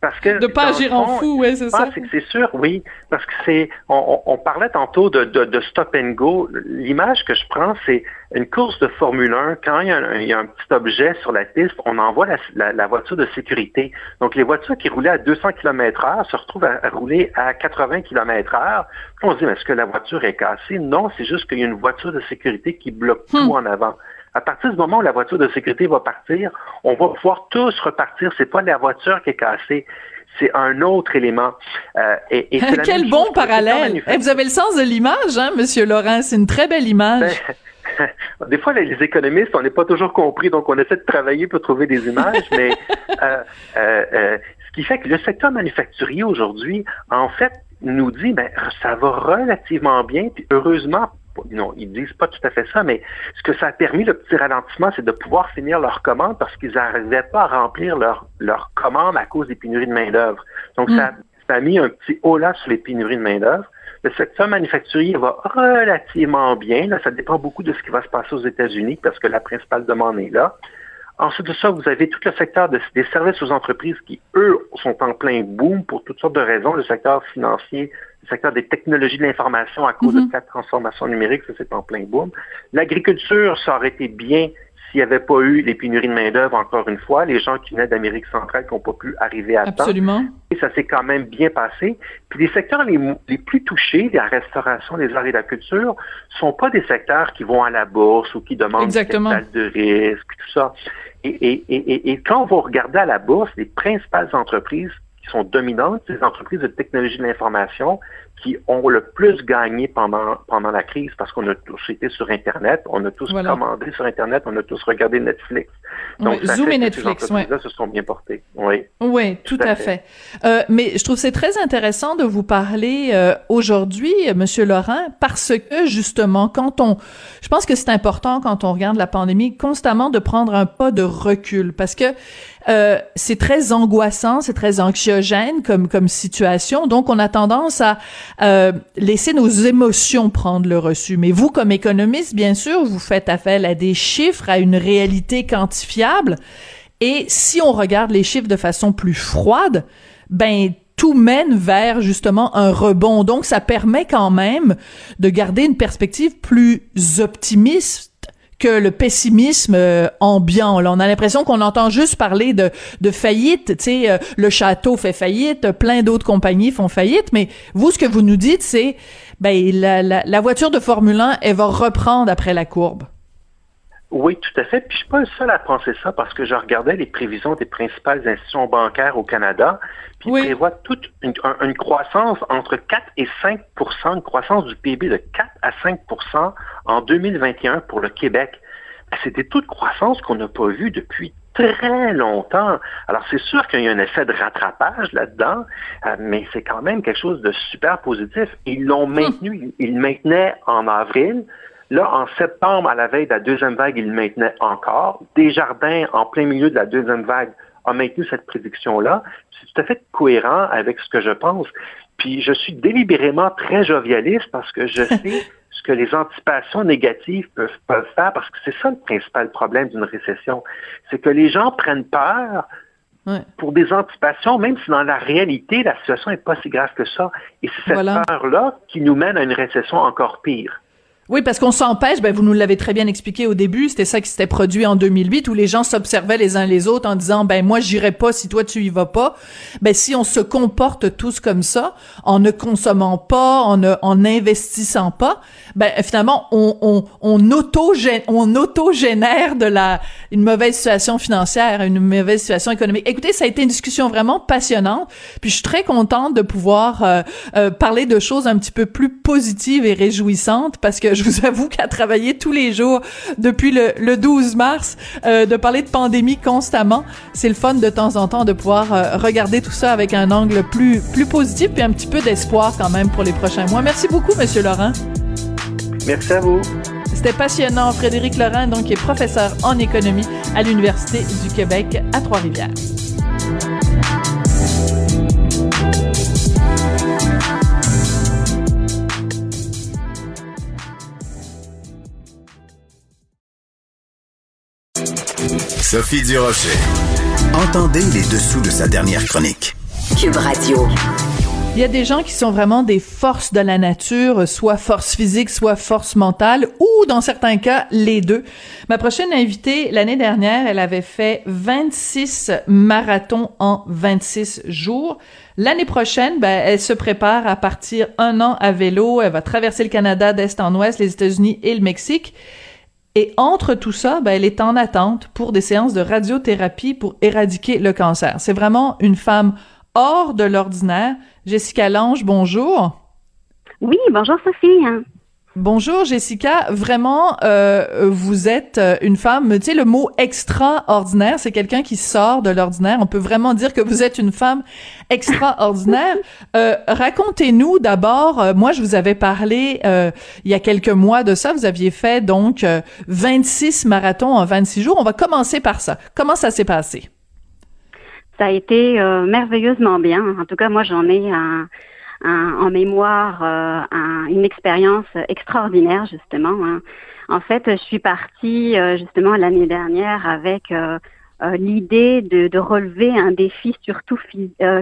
S3: parce que.
S4: De pas agir en fou, oui, c'est ça.
S3: C'est sûr, oui. Parce que c'est. On, on, parlait tantôt de, de, de stop and go. L'image que je prends, c'est une course de Formule 1, quand il y, a un, il y, a un, petit objet sur la piste, on envoie la, la, la, voiture de sécurité. Donc, les voitures qui roulaient à 200 km heure se retrouvent à, rouler à 80 km heure. On se dit, mais est-ce que la voiture est cassée? Non, c'est juste qu'il y a une voiture de sécurité qui bloque tout hmm. en avant. À partir du moment où la voiture de sécurité va partir, on va pouvoir tous repartir. C'est pas la voiture qui est cassée c'est un autre élément.
S4: Euh, et, et Quel bon parallèle! Eh, vous avez le sens de l'image, hein, Monsieur Laurent? C'est une très belle image. Ben,
S3: des fois, les, économistes, on n'est pas toujours compris, donc on essaie de travailler pour trouver des images, mais euh, euh, euh, ce qui fait que le secteur manufacturier aujourd'hui, en fait, nous dit, ben, ça va relativement bien, puis heureusement, non, ils disent pas tout à fait ça, mais ce que ça a permis, le petit ralentissement, c'est de pouvoir finir leurs commandes parce qu'ils n'arrivaient pas à remplir leurs leur commandes à cause des pénuries de main-d'œuvre. Donc, ça, mm. ça, a mis un petit haut là sur les pénuries de main-d'œuvre. Le secteur manufacturier va relativement bien. Là, ça dépend beaucoup de ce qui va se passer aux États-Unis parce que la principale demande est là. Ensuite de ça, vous avez tout le secteur des services aux entreprises qui, eux, sont en plein boom pour toutes sortes de raisons. Le secteur financier, le secteur des technologies de l'information à cause de mm-hmm. la transformation numérique, ça c'est en plein boom. L'agriculture, ça aurait été bien s'il n'y avait pas eu les pénuries de main-d'œuvre, encore une fois, les gens qui venaient d'Amérique centrale qui n'ont pas pu arriver à
S4: Absolument. temps.
S3: Et ça s'est quand même bien passé. Puis les secteurs les, les, plus touchés, la restauration, les arts et la culture, sont pas des secteurs qui vont à la bourse ou qui demandent des capital de risque, tout ça. Et, et, et, et, quand vous regardez à la bourse, les principales entreprises qui sont dominantes, c'est les entreprises de technologie de l'information, qui ont le plus gagné pendant, pendant la crise parce qu'on a tous été sur Internet, on a tous commandé sur Internet, on a tous regardé Netflix.
S4: Donc, Zoom et Netflix, oui.
S3: se sont bien portés. Oui,
S4: oui tout, à fait. Euh, mais je trouve c'est très intéressant de vous parler euh, aujourd'hui, Monsieur Laurent, parce que justement, quand on, je pense que c'est important quand on regarde la pandémie, constamment de prendre un pas de recul, parce que euh, c'est très angoissant, c'est très anxiogène comme comme situation. Donc, on a tendance à euh, laisser nos émotions prendre le reçu. Mais vous, comme économiste, bien sûr, vous faites appel à des chiffres, à une réalité quantifiable. Et si on regarde les chiffres de façon plus froide, ben tout mène vers justement un rebond. Donc, ça permet quand même de garder une perspective plus optimiste que le pessimisme euh, ambiant. Là, on a l'impression qu'on entend juste parler de, de faillite. Tu sais, euh, le château fait faillite, plein d'autres compagnies font faillite. Mais vous, ce que vous nous dites, c'est ben la, la, la voiture de Formule 1, elle va reprendre après la courbe.
S3: Oui, tout à fait. Puis je suis pas le seul à penser ça parce que je regardais les prévisions des principales institutions bancaires au Canada, puis ils prévoient toute une, une, croissance entre 4 et 5% une croissance du PIB de 4 à 5% en 2021 pour le Québec. Ben, c'était toute croissance qu'on n'a pas vue depuis très longtemps. Alors c'est sûr qu'il y a un effet de rattrapage là-dedans, euh, mais c'est quand même quelque chose de super positif. Ils l'ont maintenu, ils le maintenaient en avril. Là, en septembre, à la veille de la deuxième vague, il maintenait encore. Desjardins, en plein milieu de la deuxième vague, a maintenu cette prédiction-là. C'est tout à fait cohérent avec ce que je pense. Puis je suis délibérément très jovialiste parce que je sais ce que les anticipations négatives peuvent, peuvent faire, parce que c'est ça le principal problème d'une récession. C'est que les gens prennent peur pour des anticipations, même si dans la réalité, la situation n'est pas si grave que ça. Et c'est cette peur-là qui nous mène à une récession encore pire.
S4: Oui, parce qu'on s'empêche, ben vous nous l'avez très bien expliqué au début, c'était ça qui s'était produit en 2008 où les gens s'observaient les uns les autres en disant ben moi j'irai pas si toi tu y vas pas. Ben si on se comporte tous comme ça, en ne consommant pas, en ne en investissant pas, ben finalement on on on auto on auto génère de la une mauvaise situation financière, une mauvaise situation économique. Écoutez, ça a été une discussion vraiment passionnante, puis je suis très contente de pouvoir euh, euh, parler de choses un petit peu plus positives et réjouissantes parce que je vous avoue qu'à travailler tous les jours depuis le, le 12 mars, euh, de parler de pandémie constamment, c'est le fun de temps en temps de pouvoir euh, regarder tout ça avec un angle plus, plus positif puis un petit peu d'espoir quand même pour les prochains mois. Merci beaucoup, Monsieur Laurent.
S3: Merci à vous.
S4: C'était passionnant. Frédéric Laurent, donc, est professeur en économie à l'Université du Québec à Trois-Rivières.
S5: Sophie Durocher. Entendez les dessous de sa dernière chronique.
S1: Cube Radio.
S4: Il y a des gens qui sont vraiment des forces de la nature, soit force physique, soit force mentale, ou dans certains cas, les deux. Ma prochaine invitée, l'année dernière, elle avait fait 26 marathons en 26 jours. L'année prochaine, ben, elle se prépare à partir un an à vélo. Elle va traverser le Canada d'est en ouest, les États-Unis et le Mexique. Et entre tout ça, ben, elle est en attente pour des séances de radiothérapie pour éradiquer le cancer. C'est vraiment une femme hors de l'ordinaire. Jessica Lange, bonjour.
S7: Oui, bonjour Sophie.
S4: Bonjour Jessica, vraiment euh, vous êtes euh, une femme, tu sais le mot extraordinaire, c'est quelqu'un qui sort de l'ordinaire. On peut vraiment dire que vous êtes une femme extraordinaire. Euh, racontez-nous d'abord, euh, moi je vous avais parlé euh, il y a quelques mois de ça, vous aviez fait donc 26 marathons en 26 jours. On va commencer par ça. Comment ça s'est passé?
S7: Ça a été merveilleusement bien. En tout cas, moi j'en ai un en mémoire euh, une expérience extraordinaire justement. Hein. En fait, je suis partie euh, justement l'année dernière avec euh, l'idée de, de, relever un défi surtout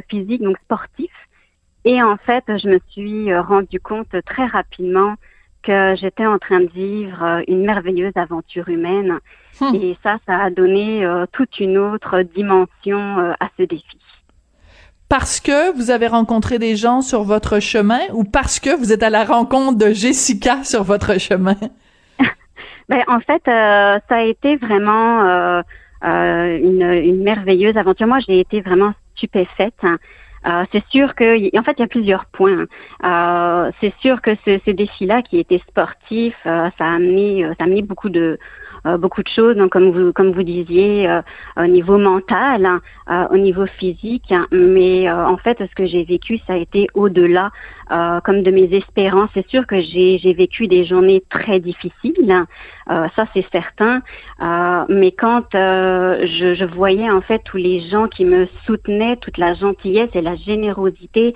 S7: physique, donc sportif. Et en fait, je me suis rendu compte très rapidement que j'étais en train de vivre une merveilleuse aventure humaine. Hum. Et ça, ça a donné toute une autre dimension à ce défi
S4: parce que vous avez rencontré des gens sur votre chemin ou parce que vous êtes à la rencontre de Jessica sur votre chemin?
S7: ben, en fait, euh, ça a été vraiment euh, euh, une, merveilleuse aventure. Moi, j'ai été vraiment stupéfaite. Hein. c'est sûr que, en fait, il y a plusieurs points. c'est sûr que ce, ce défi-là, qui était sportif, ça a amené, ça a amené beaucoup de, beaucoup de choses, donc comme vous comme vous disiez, euh, au niveau mental, hein, euh, au niveau physique. Hein. mais en fait, ce que j'ai vécu, ça a été au-delà, comme de mes espérances. C'est sûr que j'ai vécu des journées très difficiles, hein. ça c'est certain. mais quand je, je voyais en fait tous les gens qui me soutenaient, toute la gentillesse et la générosité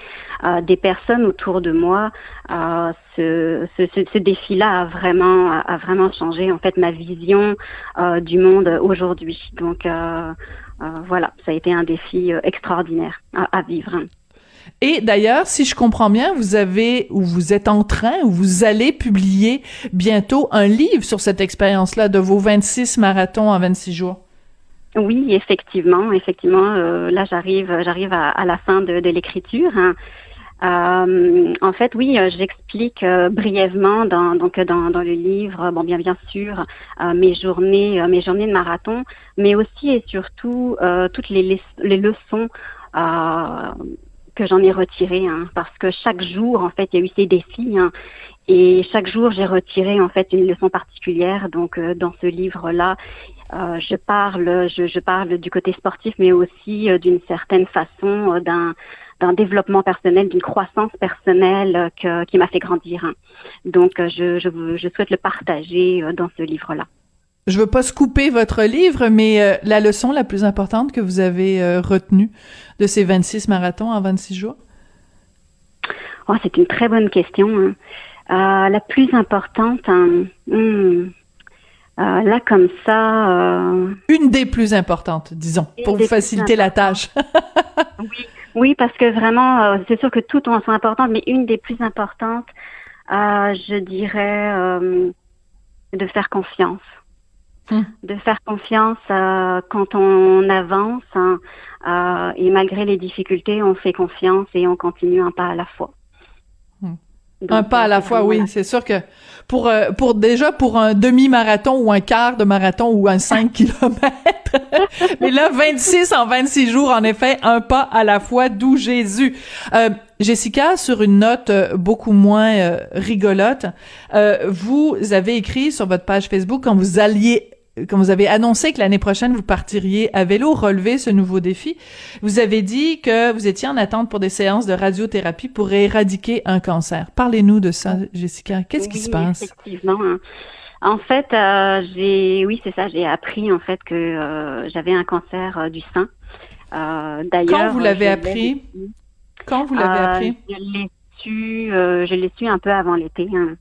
S7: des personnes autour de moi, ce, ce, ce défi-là a vraiment a vraiment changé en fait ma vision euh, du monde aujourd'hui. Donc euh, euh, voilà, ça a été un défi extraordinaire à, vivre.
S4: Et d'ailleurs, si je comprends bien, vous avez ou vous êtes en train ou vous allez publier bientôt un livre sur cette expérience-là de vos 26 marathons en 26 jours.
S7: Oui, effectivement, effectivement. Euh, là, j'arrive, j'arrive à, la fin de, l'écriture. Hein. Euh, en fait, oui, euh, j'explique brièvement dans donc dans, dans, le livre, bon bien bien sûr, mes journées mes journées de marathon, mais aussi et surtout toutes les, les leçons que j'en ai retirées, hein, parce que chaque jour, en fait, il y a eu ces défis, hein, et chaque jour, j'ai retiré en fait une leçon particulière. Donc, dans ce livre-là, euh, je parle, je, je, parle du côté sportif, mais aussi euh, d'une certaine façon euh, d'un d'un développement personnel, d'une croissance personnelle que, qui m'a fait grandir. Hein. Donc, je, je, je, souhaite le partager dans ce livre-là.
S4: Je veux pas couper votre livre, mais la leçon la plus importante que vous avez retenue de ces 26 marathons en 26 jours?
S7: Oh, c'est une très bonne question. Hein. la plus importante, hein, hmm, euh, là, comme ça. Euh...
S4: Une des plus importantes, disons, pour vous faciliter la tâche.
S7: oui, oui, parce que vraiment, euh, c'est sûr que toutes sont importantes, mais une des plus importantes, euh, je dirais, euh, de faire confiance. Hmm. De faire confiance quand on avance hein, et malgré les difficultés, on fait confiance et on continue un pas à la fois
S4: un pas à la fois, oui, c'est sûr que pour euh, pour déjà pour un demi-marathon ou un quart de marathon ou un 5 kilomètres, mais là 26 en 26 jours, en effet, un pas à la fois, d'où Jésus. Euh, Jessica, sur une note euh, beaucoup moins rigolote, vous avez écrit sur votre page Facebook quand vous alliez quand vous avez annoncé que l'année prochaine vous partiriez à vélo relever ce nouveau défi, vous avez dit que vous étiez en attente pour des séances de radiothérapie pour éradiquer un cancer. Parlez-nous de ça, Jessica. Qu'est-ce qui se passe?
S7: Effectivement. En fait, euh, j'ai, oui, c'est ça. J'ai appris en fait que euh, j'avais un cancer euh, du sein.
S4: D'ailleurs, quand vous l'avez appris? Quand vous l'avez appris?
S7: Je l'ai su, je l'ai su un peu avant l'été. Hein.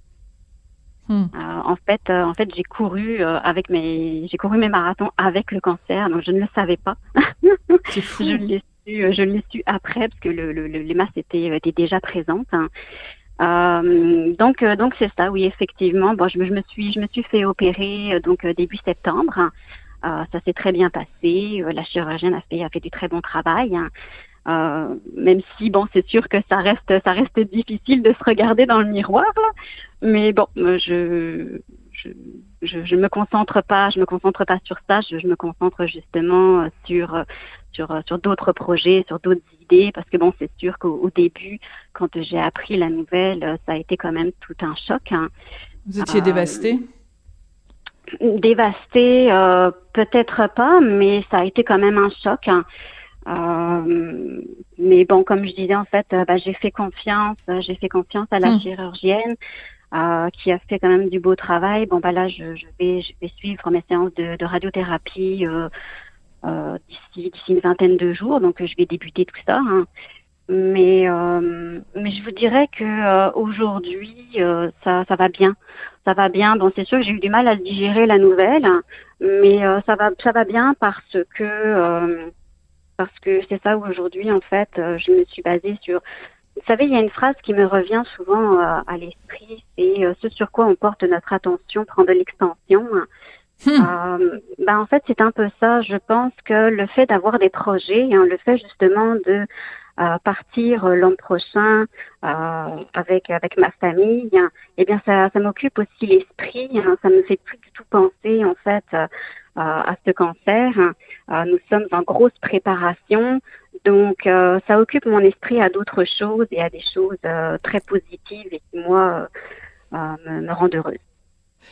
S7: Hmm. Euh, en fait, euh, en fait, j'ai couru euh, avec mes, j'ai couru mes marathons avec le cancer, donc je ne le savais pas. je l'ai su, je l'ai su après parce que le, le, les masses étaient, étaient déjà présentes. Hein. donc, donc c'est ça, oui, effectivement. Bon, je, je, me suis, je me suis fait opérer donc début septembre. ça s'est très bien passé. la chirurgienne a fait, a fait du très bon travail. Hein. Euh, même si bon, c'est sûr que ça reste, ça reste difficile de se regarder dans le miroir. Là. Mais bon, euh, je, je, je, je, me concentre pas, je me concentre pas sur ça. Je, je me concentre justement euh, sur, sur, sur d'autres projets, sur d'autres idées, parce que bon, c'est sûr qu'au début, quand j'ai appris la nouvelle, ça a été quand même tout un choc. Hein.
S4: Vous étiez dévastée.
S7: Dévastée, euh, peut-être pas, mais ça a été quand même un choc. Hein. Euh, mais bon, comme je disais, en fait, euh, bah, j'ai fait confiance, euh, j'ai fait confiance à la hmm. chirurgienne euh, qui a fait quand même du beau travail. Bon, bah là, je, vais, je vais suivre mes séances de, de radiothérapie euh, d'ici, d'ici une vingtaine de jours, donc je vais débuter tout ça. Hein. Mais, mais je vous dirais que aujourd'hui, ça, ça va bien. Ça va bien. Bon, c'est sûr que j'ai eu du mal à digérer la nouvelle, mais ça va, ça va bien parce que parce que c'est ça où aujourd'hui, en fait, euh, je me suis basée sur. Vous savez, il y a une phrase qui me revient souvent euh, à l'esprit, c'est euh, ce sur quoi on porte notre attention prend de l'extension. Hmm. ben en fait, c'est un peu ça. Je pense que le fait d'avoir des projets, hein, le fait justement de partir l'an prochain avec avec ma famille, hein, eh bien ça, ça m'occupe aussi l'esprit. Hein, ça me fait plus du tout penser en fait à ce cancer. Euh, nous sommes en grosse préparation, donc euh, ça occupe mon esprit à d'autres choses et à des choses euh, très positives et qui moi me, me rendent heureuse.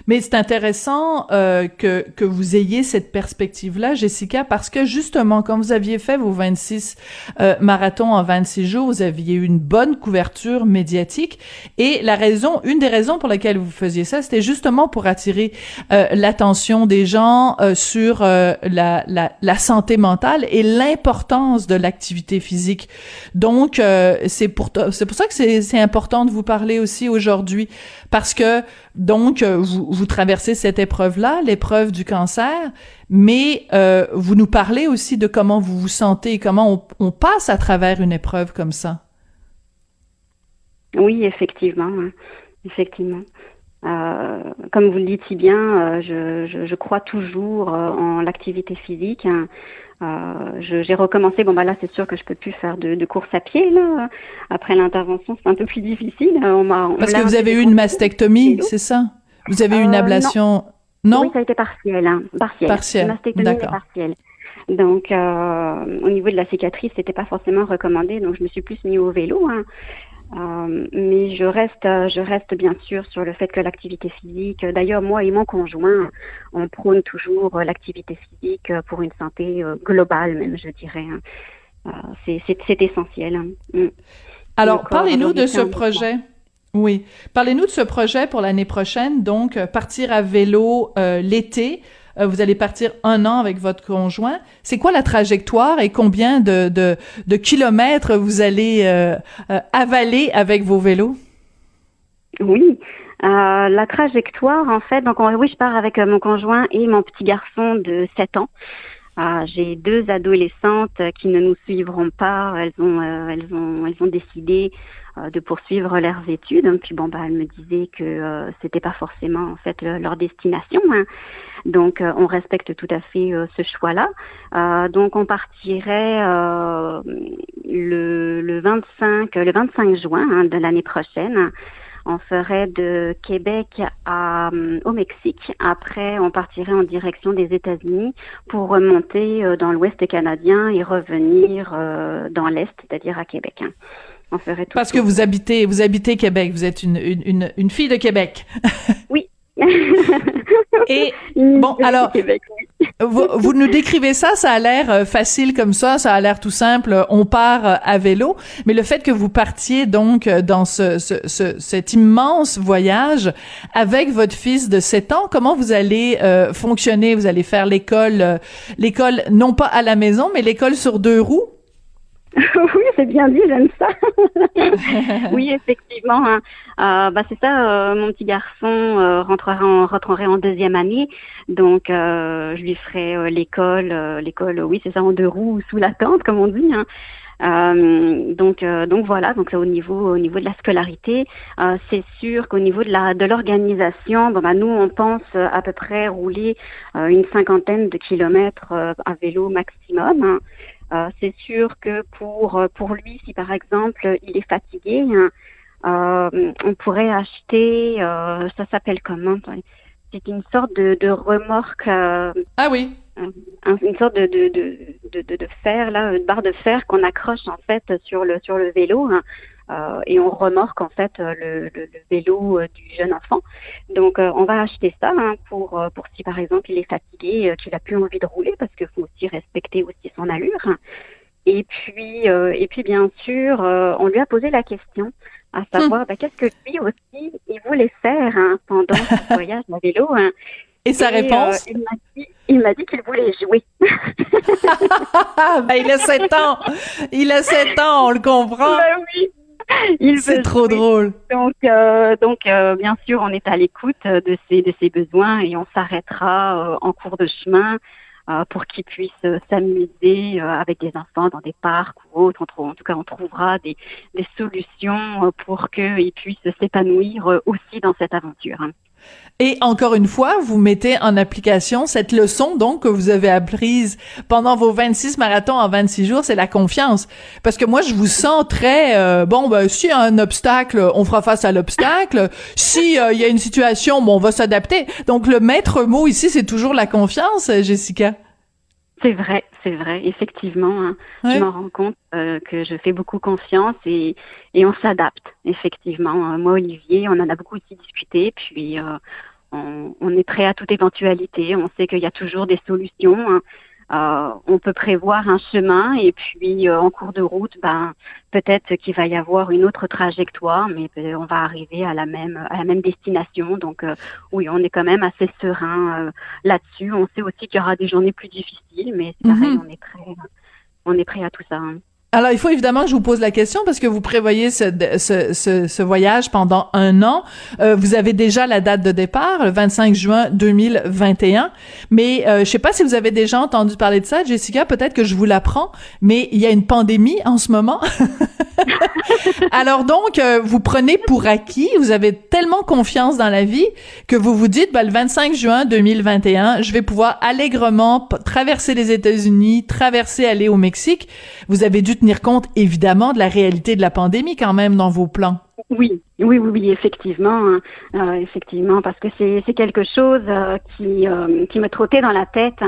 S4: Mais c'est intéressant euh, que, que vous ayez cette perspective-là, Jessica, parce que justement, quand vous aviez fait vos 26 euh, marathons en 26 jours, vous aviez eu une bonne couverture médiatique. Et la raison, une des raisons pour lesquelles vous faisiez ça, c'était justement pour attirer euh, l'attention des gens euh, sur euh, la, la, la, santé mentale et l'importance de l'activité physique. Donc, euh, c'est pour, c'est pour ça que c'est important de vous parler aussi aujourd'hui, parce que donc, euh, vous, vous traversez cette épreuve-là, l'épreuve du cancer, mais euh, vous nous parlez aussi de comment vous vous sentez, comment on, passe à travers une épreuve comme ça.
S7: Oui, effectivement, hein. effectivement. Euh, comme vous le dites si bien, euh, je, je, je, crois toujours euh, en l'activité physique. Hein. j'ai recommencé. Bon bah là, c'est sûr que je peux plus faire de, de course à pied là. Après l'intervention, c'est un peu plus difficile. On
S4: Parce que vous avez eu une mastectomie, c'est ça? Vous avez eu une ablation
S7: non. Oui, ça a été partiel, hein. partiel. Partiel. Mastectomie partielle. Donc, euh, au niveau de la cicatrice, c'était pas forcément recommandé, donc je me suis plus mis au vélo. Hein. Euh, mais je reste, je reste bien sûr sur le fait que l'activité physique. D'ailleurs, moi et mon conjoint, on prône toujours l'activité physique pour une santé euh, globale, même je dirais. Hein. Euh, c'est essentiel. Hein. Mm.
S4: Alors, parlez-nous de ce projet. Oui, parlez-nous de ce projet pour l'année prochaine. Donc, partir à vélo l'été. Euh, vous allez partir un an avec votre conjoint. C'est quoi la trajectoire et combien de, de, kilomètres vous allez euh, euh, avaler avec vos vélos?
S7: Oui. la trajectoire, en fait, donc oui, je pars avec mon conjoint et mon petit garçon de 7 ans. J'ai deux adolescentes qui ne nous suivront pas. Elles ont, elles ont, elles ont décidé euh, de poursuivre leurs études. Puis bon, bah, elle me disait que euh, c'était pas forcément en fait leur destination. Hein. Donc euh, on respecte tout à fait ce choix-là. donc on partirait le, le 25 le 25 juin hein, de l'année prochaine. On ferait de Québec au Mexique. Après, on partirait en direction des États-Unis pour remonter dans l'Ouest canadien et revenir dans l'Est, c'est-à-dire à Québec. Hein.
S4: Parce que vous habitez, vous habitez Québec, vous êtes une, une, une, fille de Québec.
S7: oui.
S4: Et bon, alors, vous, vous, nous décrivez ça, ça a l'air euh, facile comme ça, ça a l'air tout simple. On part euh, à vélo, mais le fait que vous partiez donc euh, dans ce, ce, ce cet immense voyage avec votre fils de 7 ans, comment vous allez fonctionner? Vous allez faire l'école, l'école non pas à la maison, mais l'école sur deux roues?
S7: oui, c'est bien dit, j'aime ça. oui, effectivement. Hein. Euh, bah, c'est ça, euh, mon petit garçon euh, rentrera en, rentrerait en deuxième année. Donc, je lui ferai l'école, l'école, oui, c'est ça, en deux roues, sous la tente, comme on dit. Hein. donc, donc voilà. Donc au niveau, au niveau de la scolarité, c'est sûr qu'au niveau de la de l'organisation, bon bah nous on pense à peu près rouler une cinquantaine de kilomètres à vélo maximum. Hein. Euh, c'est sûr que pour euh, pour lui, si par exemple il est fatigué, hein, euh, on pourrait acheter, ça s'appelle comment C'est une sorte de, de remorque.
S4: ah oui.
S7: une sorte de de, de, de, de, fer là, une barre de fer qu'on accroche en fait sur le sur le vélo. Hein. Euh, et on remorque en fait euh, le, le, le vélo euh, du jeune enfant. Donc on va acheter ça hein, pour pour si par exemple il est fatigué, qu'il a plus envie de rouler parce qu'il faut aussi respecter aussi son allure. Et puis et puis bien sûr on lui a posé la question à savoir hmm. ben, qu'est-ce que lui aussi il voulait faire hein, pendant ce voyage à vélo. Hein.
S4: Et sa réponse?
S7: Il m'a dit qu'il voulait jouer.
S4: ben, il a 7 ans. Il a 7 ans, on le comprend.
S7: Ben oui.
S4: C'est trop drôle.
S7: Donc, euh, donc euh, bien sûr, on est à l'écoute de ses, de ses besoins et on s'arrêtera euh, en cours de chemin pour qu'ils puissent s'amuser avec des enfants dans des parcs ou autres. En, tout cas, on trouvera des, des solutions pour qu'ils puissent s'épanouir aussi dans cette aventure.
S4: Et encore une fois, vous mettez en application cette leçon donc que vous avez apprise pendant vos 26 marathons en 26 jours, c'est la confiance. Parce que moi, je vous sens très euh, bon. Ben, s'il y a un obstacle, on fera face à l'obstacle. si euh, il y a une situation, bon, on va s'adapter. Donc le maître mot ici, c'est toujours la confiance, Jessica.
S7: C'est vrai, c'est vrai, effectivement. Hein. Je m'en rends compte euh, que je fais beaucoup confiance et, et on s'adapte, effectivement. Euh, moi, Olivier, on en a beaucoup aussi discuté, puis euh, on, on, est prêt à toute éventualité. On sait qu'il y a toujours des solutions. Hein. Euh, on peut prévoir un chemin et puis euh, en cours de route, ben peut-être qu'il va y avoir une autre trajectoire, mais ben, on va arriver à la même à la même destination. Donc euh, oui, on est quand même assez serein là-dessus. On sait aussi qu'il y aura des journées plus difficiles, mais c'est pareil, mhm. on est prêt on est prêt à tout ça. Hein.
S4: Alors, il faut évidemment que je vous pose la question parce que vous prévoyez ce, ce, ce, voyage pendant un an. Euh, vous avez déjà la date de départ, le 25 juin 2021. Mais euh, je sais pas si vous avez déjà entendu parler de ça, Jessica. Peut-être que je vous l'apprends, mais il y a une pandémie en ce moment. Alors donc, euh, vous prenez pour acquis, vous avez tellement confiance dans la vie que vous vous dites, bah, le 25 juin 2021, je vais pouvoir allègrement traverser les États-Unis, traverser, aller au Mexique. Vous avez dû tenir compte, évidemment, de la réalité de la pandémie quand même dans vos plans.
S7: Oui, oui, oui, effectivement, hein. euh, effectivement, parce que c'est quelque chose euh, qui qui me trottait dans la tête.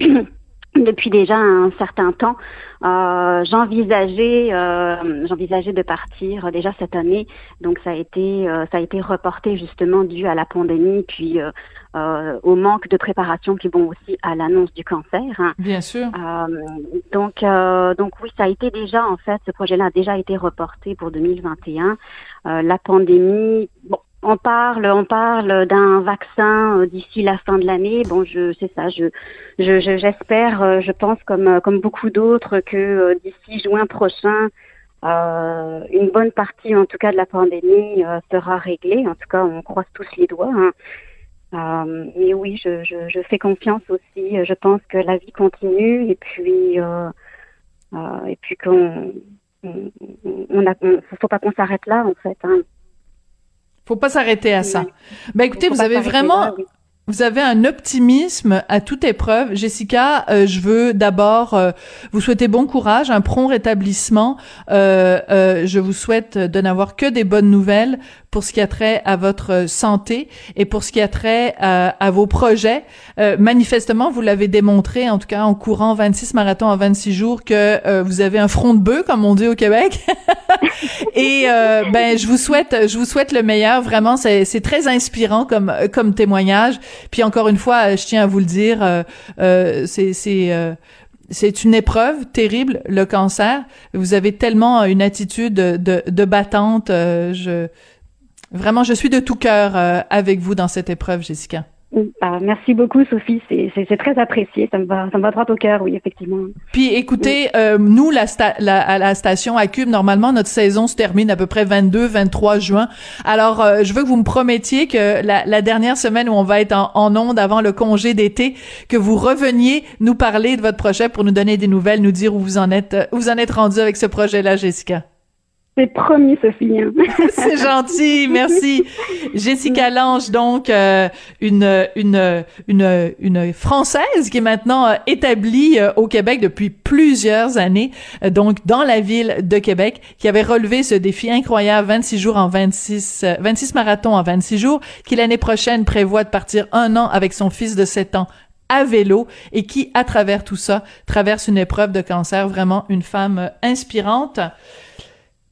S7: Depuis déjà un certain temps. Euh, j'envisageais, euh, j'envisageais de partir déjà cette année, donc ça a été, euh, ça a été reporté justement dû à la pandémie, puis au manque de préparation, puis bon aussi à l'annonce du cancer. Hein.
S4: Bien sûr.
S7: donc, donc oui, ça a été déjà en fait, ce projet-là a déjà été reporté pour 2021. la pandémie, bon, on parle, on parle d'un vaccin euh, d'ici la fin de l'année. Bon, je c'est ça. Je, je, j'espère, euh, je, pense comme euh, comme beaucoup d'autres que d'ici juin prochain, une bonne partie, en tout cas, de la pandémie sera réglée. En tout cas, on croise tous les doigts. Hein. mais oui, je, je, je, fais confiance aussi. Je pense que la vie continue et puis et puis qu'on on, a, faut pas qu'on s'arrête là en fait. Hein.
S4: Faut pas s'arrêter à ça. Ben écoutez, vous avez vraiment, vous avez un optimisme à toute épreuve. Jessica, euh, je veux d'abord euh, vous souhaiter bon courage, un prompt rétablissement. Euh, euh je vous souhaite de n'avoir que des bonnes nouvelles pour ce qui a trait à votre santé et pour ce qui a trait à, à vos projets. manifestement, vous l'avez démontré, en tout cas en courant 26 marathons en 26 jours, que vous avez un front de bœuf, comme on dit au Québec. et ben, je vous souhaite, je vous souhaite le meilleur. Vraiment, c'est très inspirant comme comme témoignage. Puis encore une fois, je tiens à vous le dire, euh, euh, c'est c'est euh, une épreuve terrible, le cancer. Vous avez tellement une attitude de, de battante. je vraiment, je suis de tout cœur avec vous dans cette épreuve, Jessica.
S7: Ah, merci beaucoup, Sophie. C'est très apprécié. Ça me va, ça me va droit au cœur, oui, effectivement.
S4: Puis, écoutez, euh, nous, la, la, à la station à Cube, normalement, notre saison se termine à peu près 22, 23 juin. Alors, euh, je veux que vous me promettiez que la, la, dernière semaine où on va être en, en onde avant le congé d'été, que vous reveniez nous parler de votre projet pour nous donner des nouvelles, nous dire où vous en êtes, où vous en êtes rendu avec ce projet-là, Jessica.
S7: C'est promis, Sophie. Hein.
S4: c'est gentil, merci. Jessica Lange, donc euh, une, une une une française qui est maintenant euh, établie euh, au Québec depuis plusieurs années, donc dans la ville de Québec, qui avait relevé ce défi incroyable 26 jours en 26 26 marathons en 26 jours, qui l'année prochaine prévoit de partir un an avec son fils de 7 ans à vélo et qui, à travers tout ça, traverse une épreuve de cancer. Vraiment une femme inspirante.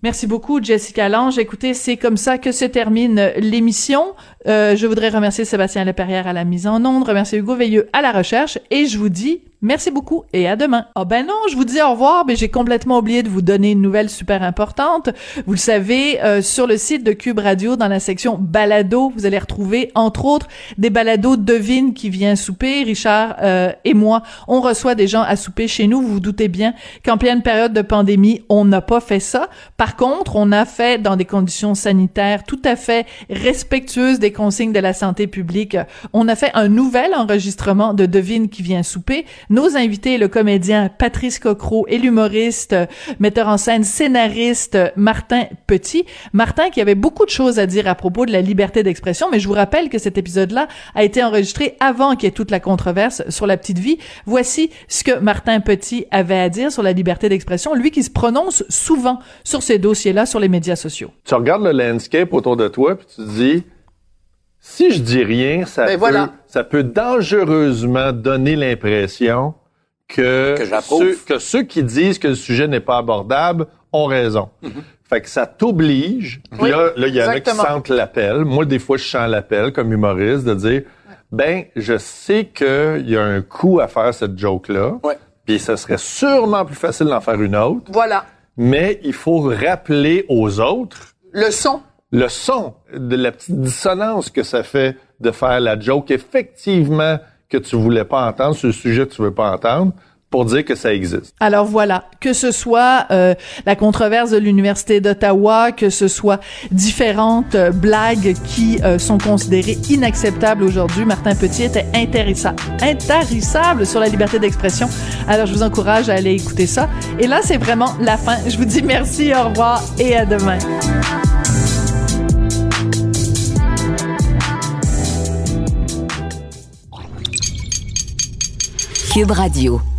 S4: Merci beaucoup, Jessica Lange. Écoutez, c'est comme ça que se termine l'émission. Euh, je voudrais remercier Sébastien Leperrière à la mise en onde, remercier Hugo Veilleux à la recherche, et je vous dis Merci beaucoup et à demain. Oh ben non, je vous dis au revoir, mais j'ai complètement oublié de vous donner une nouvelle super importante. Vous le savez, euh, sur le site de Cube Radio, dans la section balado, vous allez retrouver entre autres des balados devine qui vient souper. Richard euh, et moi, on reçoit des gens à souper chez nous. Vous vous doutez bien qu'en pleine période de pandémie, on n'a pas fait ça. Par contre, on a fait dans des conditions sanitaires tout à fait respectueuses des consignes de la santé publique. On a fait un nouvel enregistrement de devine qui vient souper nos invités, le comédien Patrice Cocro et l'humoriste, metteur en scène, scénariste Martin Petit. Martin qui avait beaucoup de choses à dire à propos de la liberté d'expression, mais je vous rappelle que cet épisode-là a été enregistré avant qu'il y ait toute la controverse sur la petite vie. Voici ce que Martin Petit avait à dire sur la liberté d'expression, lui qui se prononce souvent sur ces dossiers-là sur les médias sociaux.
S8: Tu regardes le landscape autour de toi puis tu te dis si je dis rien, ça, ben peut, ça peut dangereusement donner l'impression que, que, ceux, qui disent que le sujet n'est pas abordable ont raison. Mm-hmm. Fait que ça t'oblige. là, il y en a qui sentent l'appel. Moi, des fois, je sens l'appel comme humoriste de dire, ben, je sais qu'il y a un coût à faire cette joke-là. Puis ce serait sûrement plus facile d'en faire une autre.
S9: Voilà.
S8: Mais il faut rappeler aux autres.
S9: Le son
S8: le son, de la petite dissonance que ça fait de faire la joke, effectivement, que tu voulais pas entendre, sur le sujet que tu veux pas entendre, pour dire que ça existe.
S4: Alors voilà, que ce soit euh, la controverse de l'Université d'Ottawa, que ce soit différentes euh, blagues qui euh, sont considérées inacceptables aujourd'hui, Martin Petit était intarissable sur la liberté d'expression. Alors je vous encourage à aller écouter ça. Et là, c'est vraiment la fin. Je vous dis merci, au revoir et à demain.
S1: Cube Radio.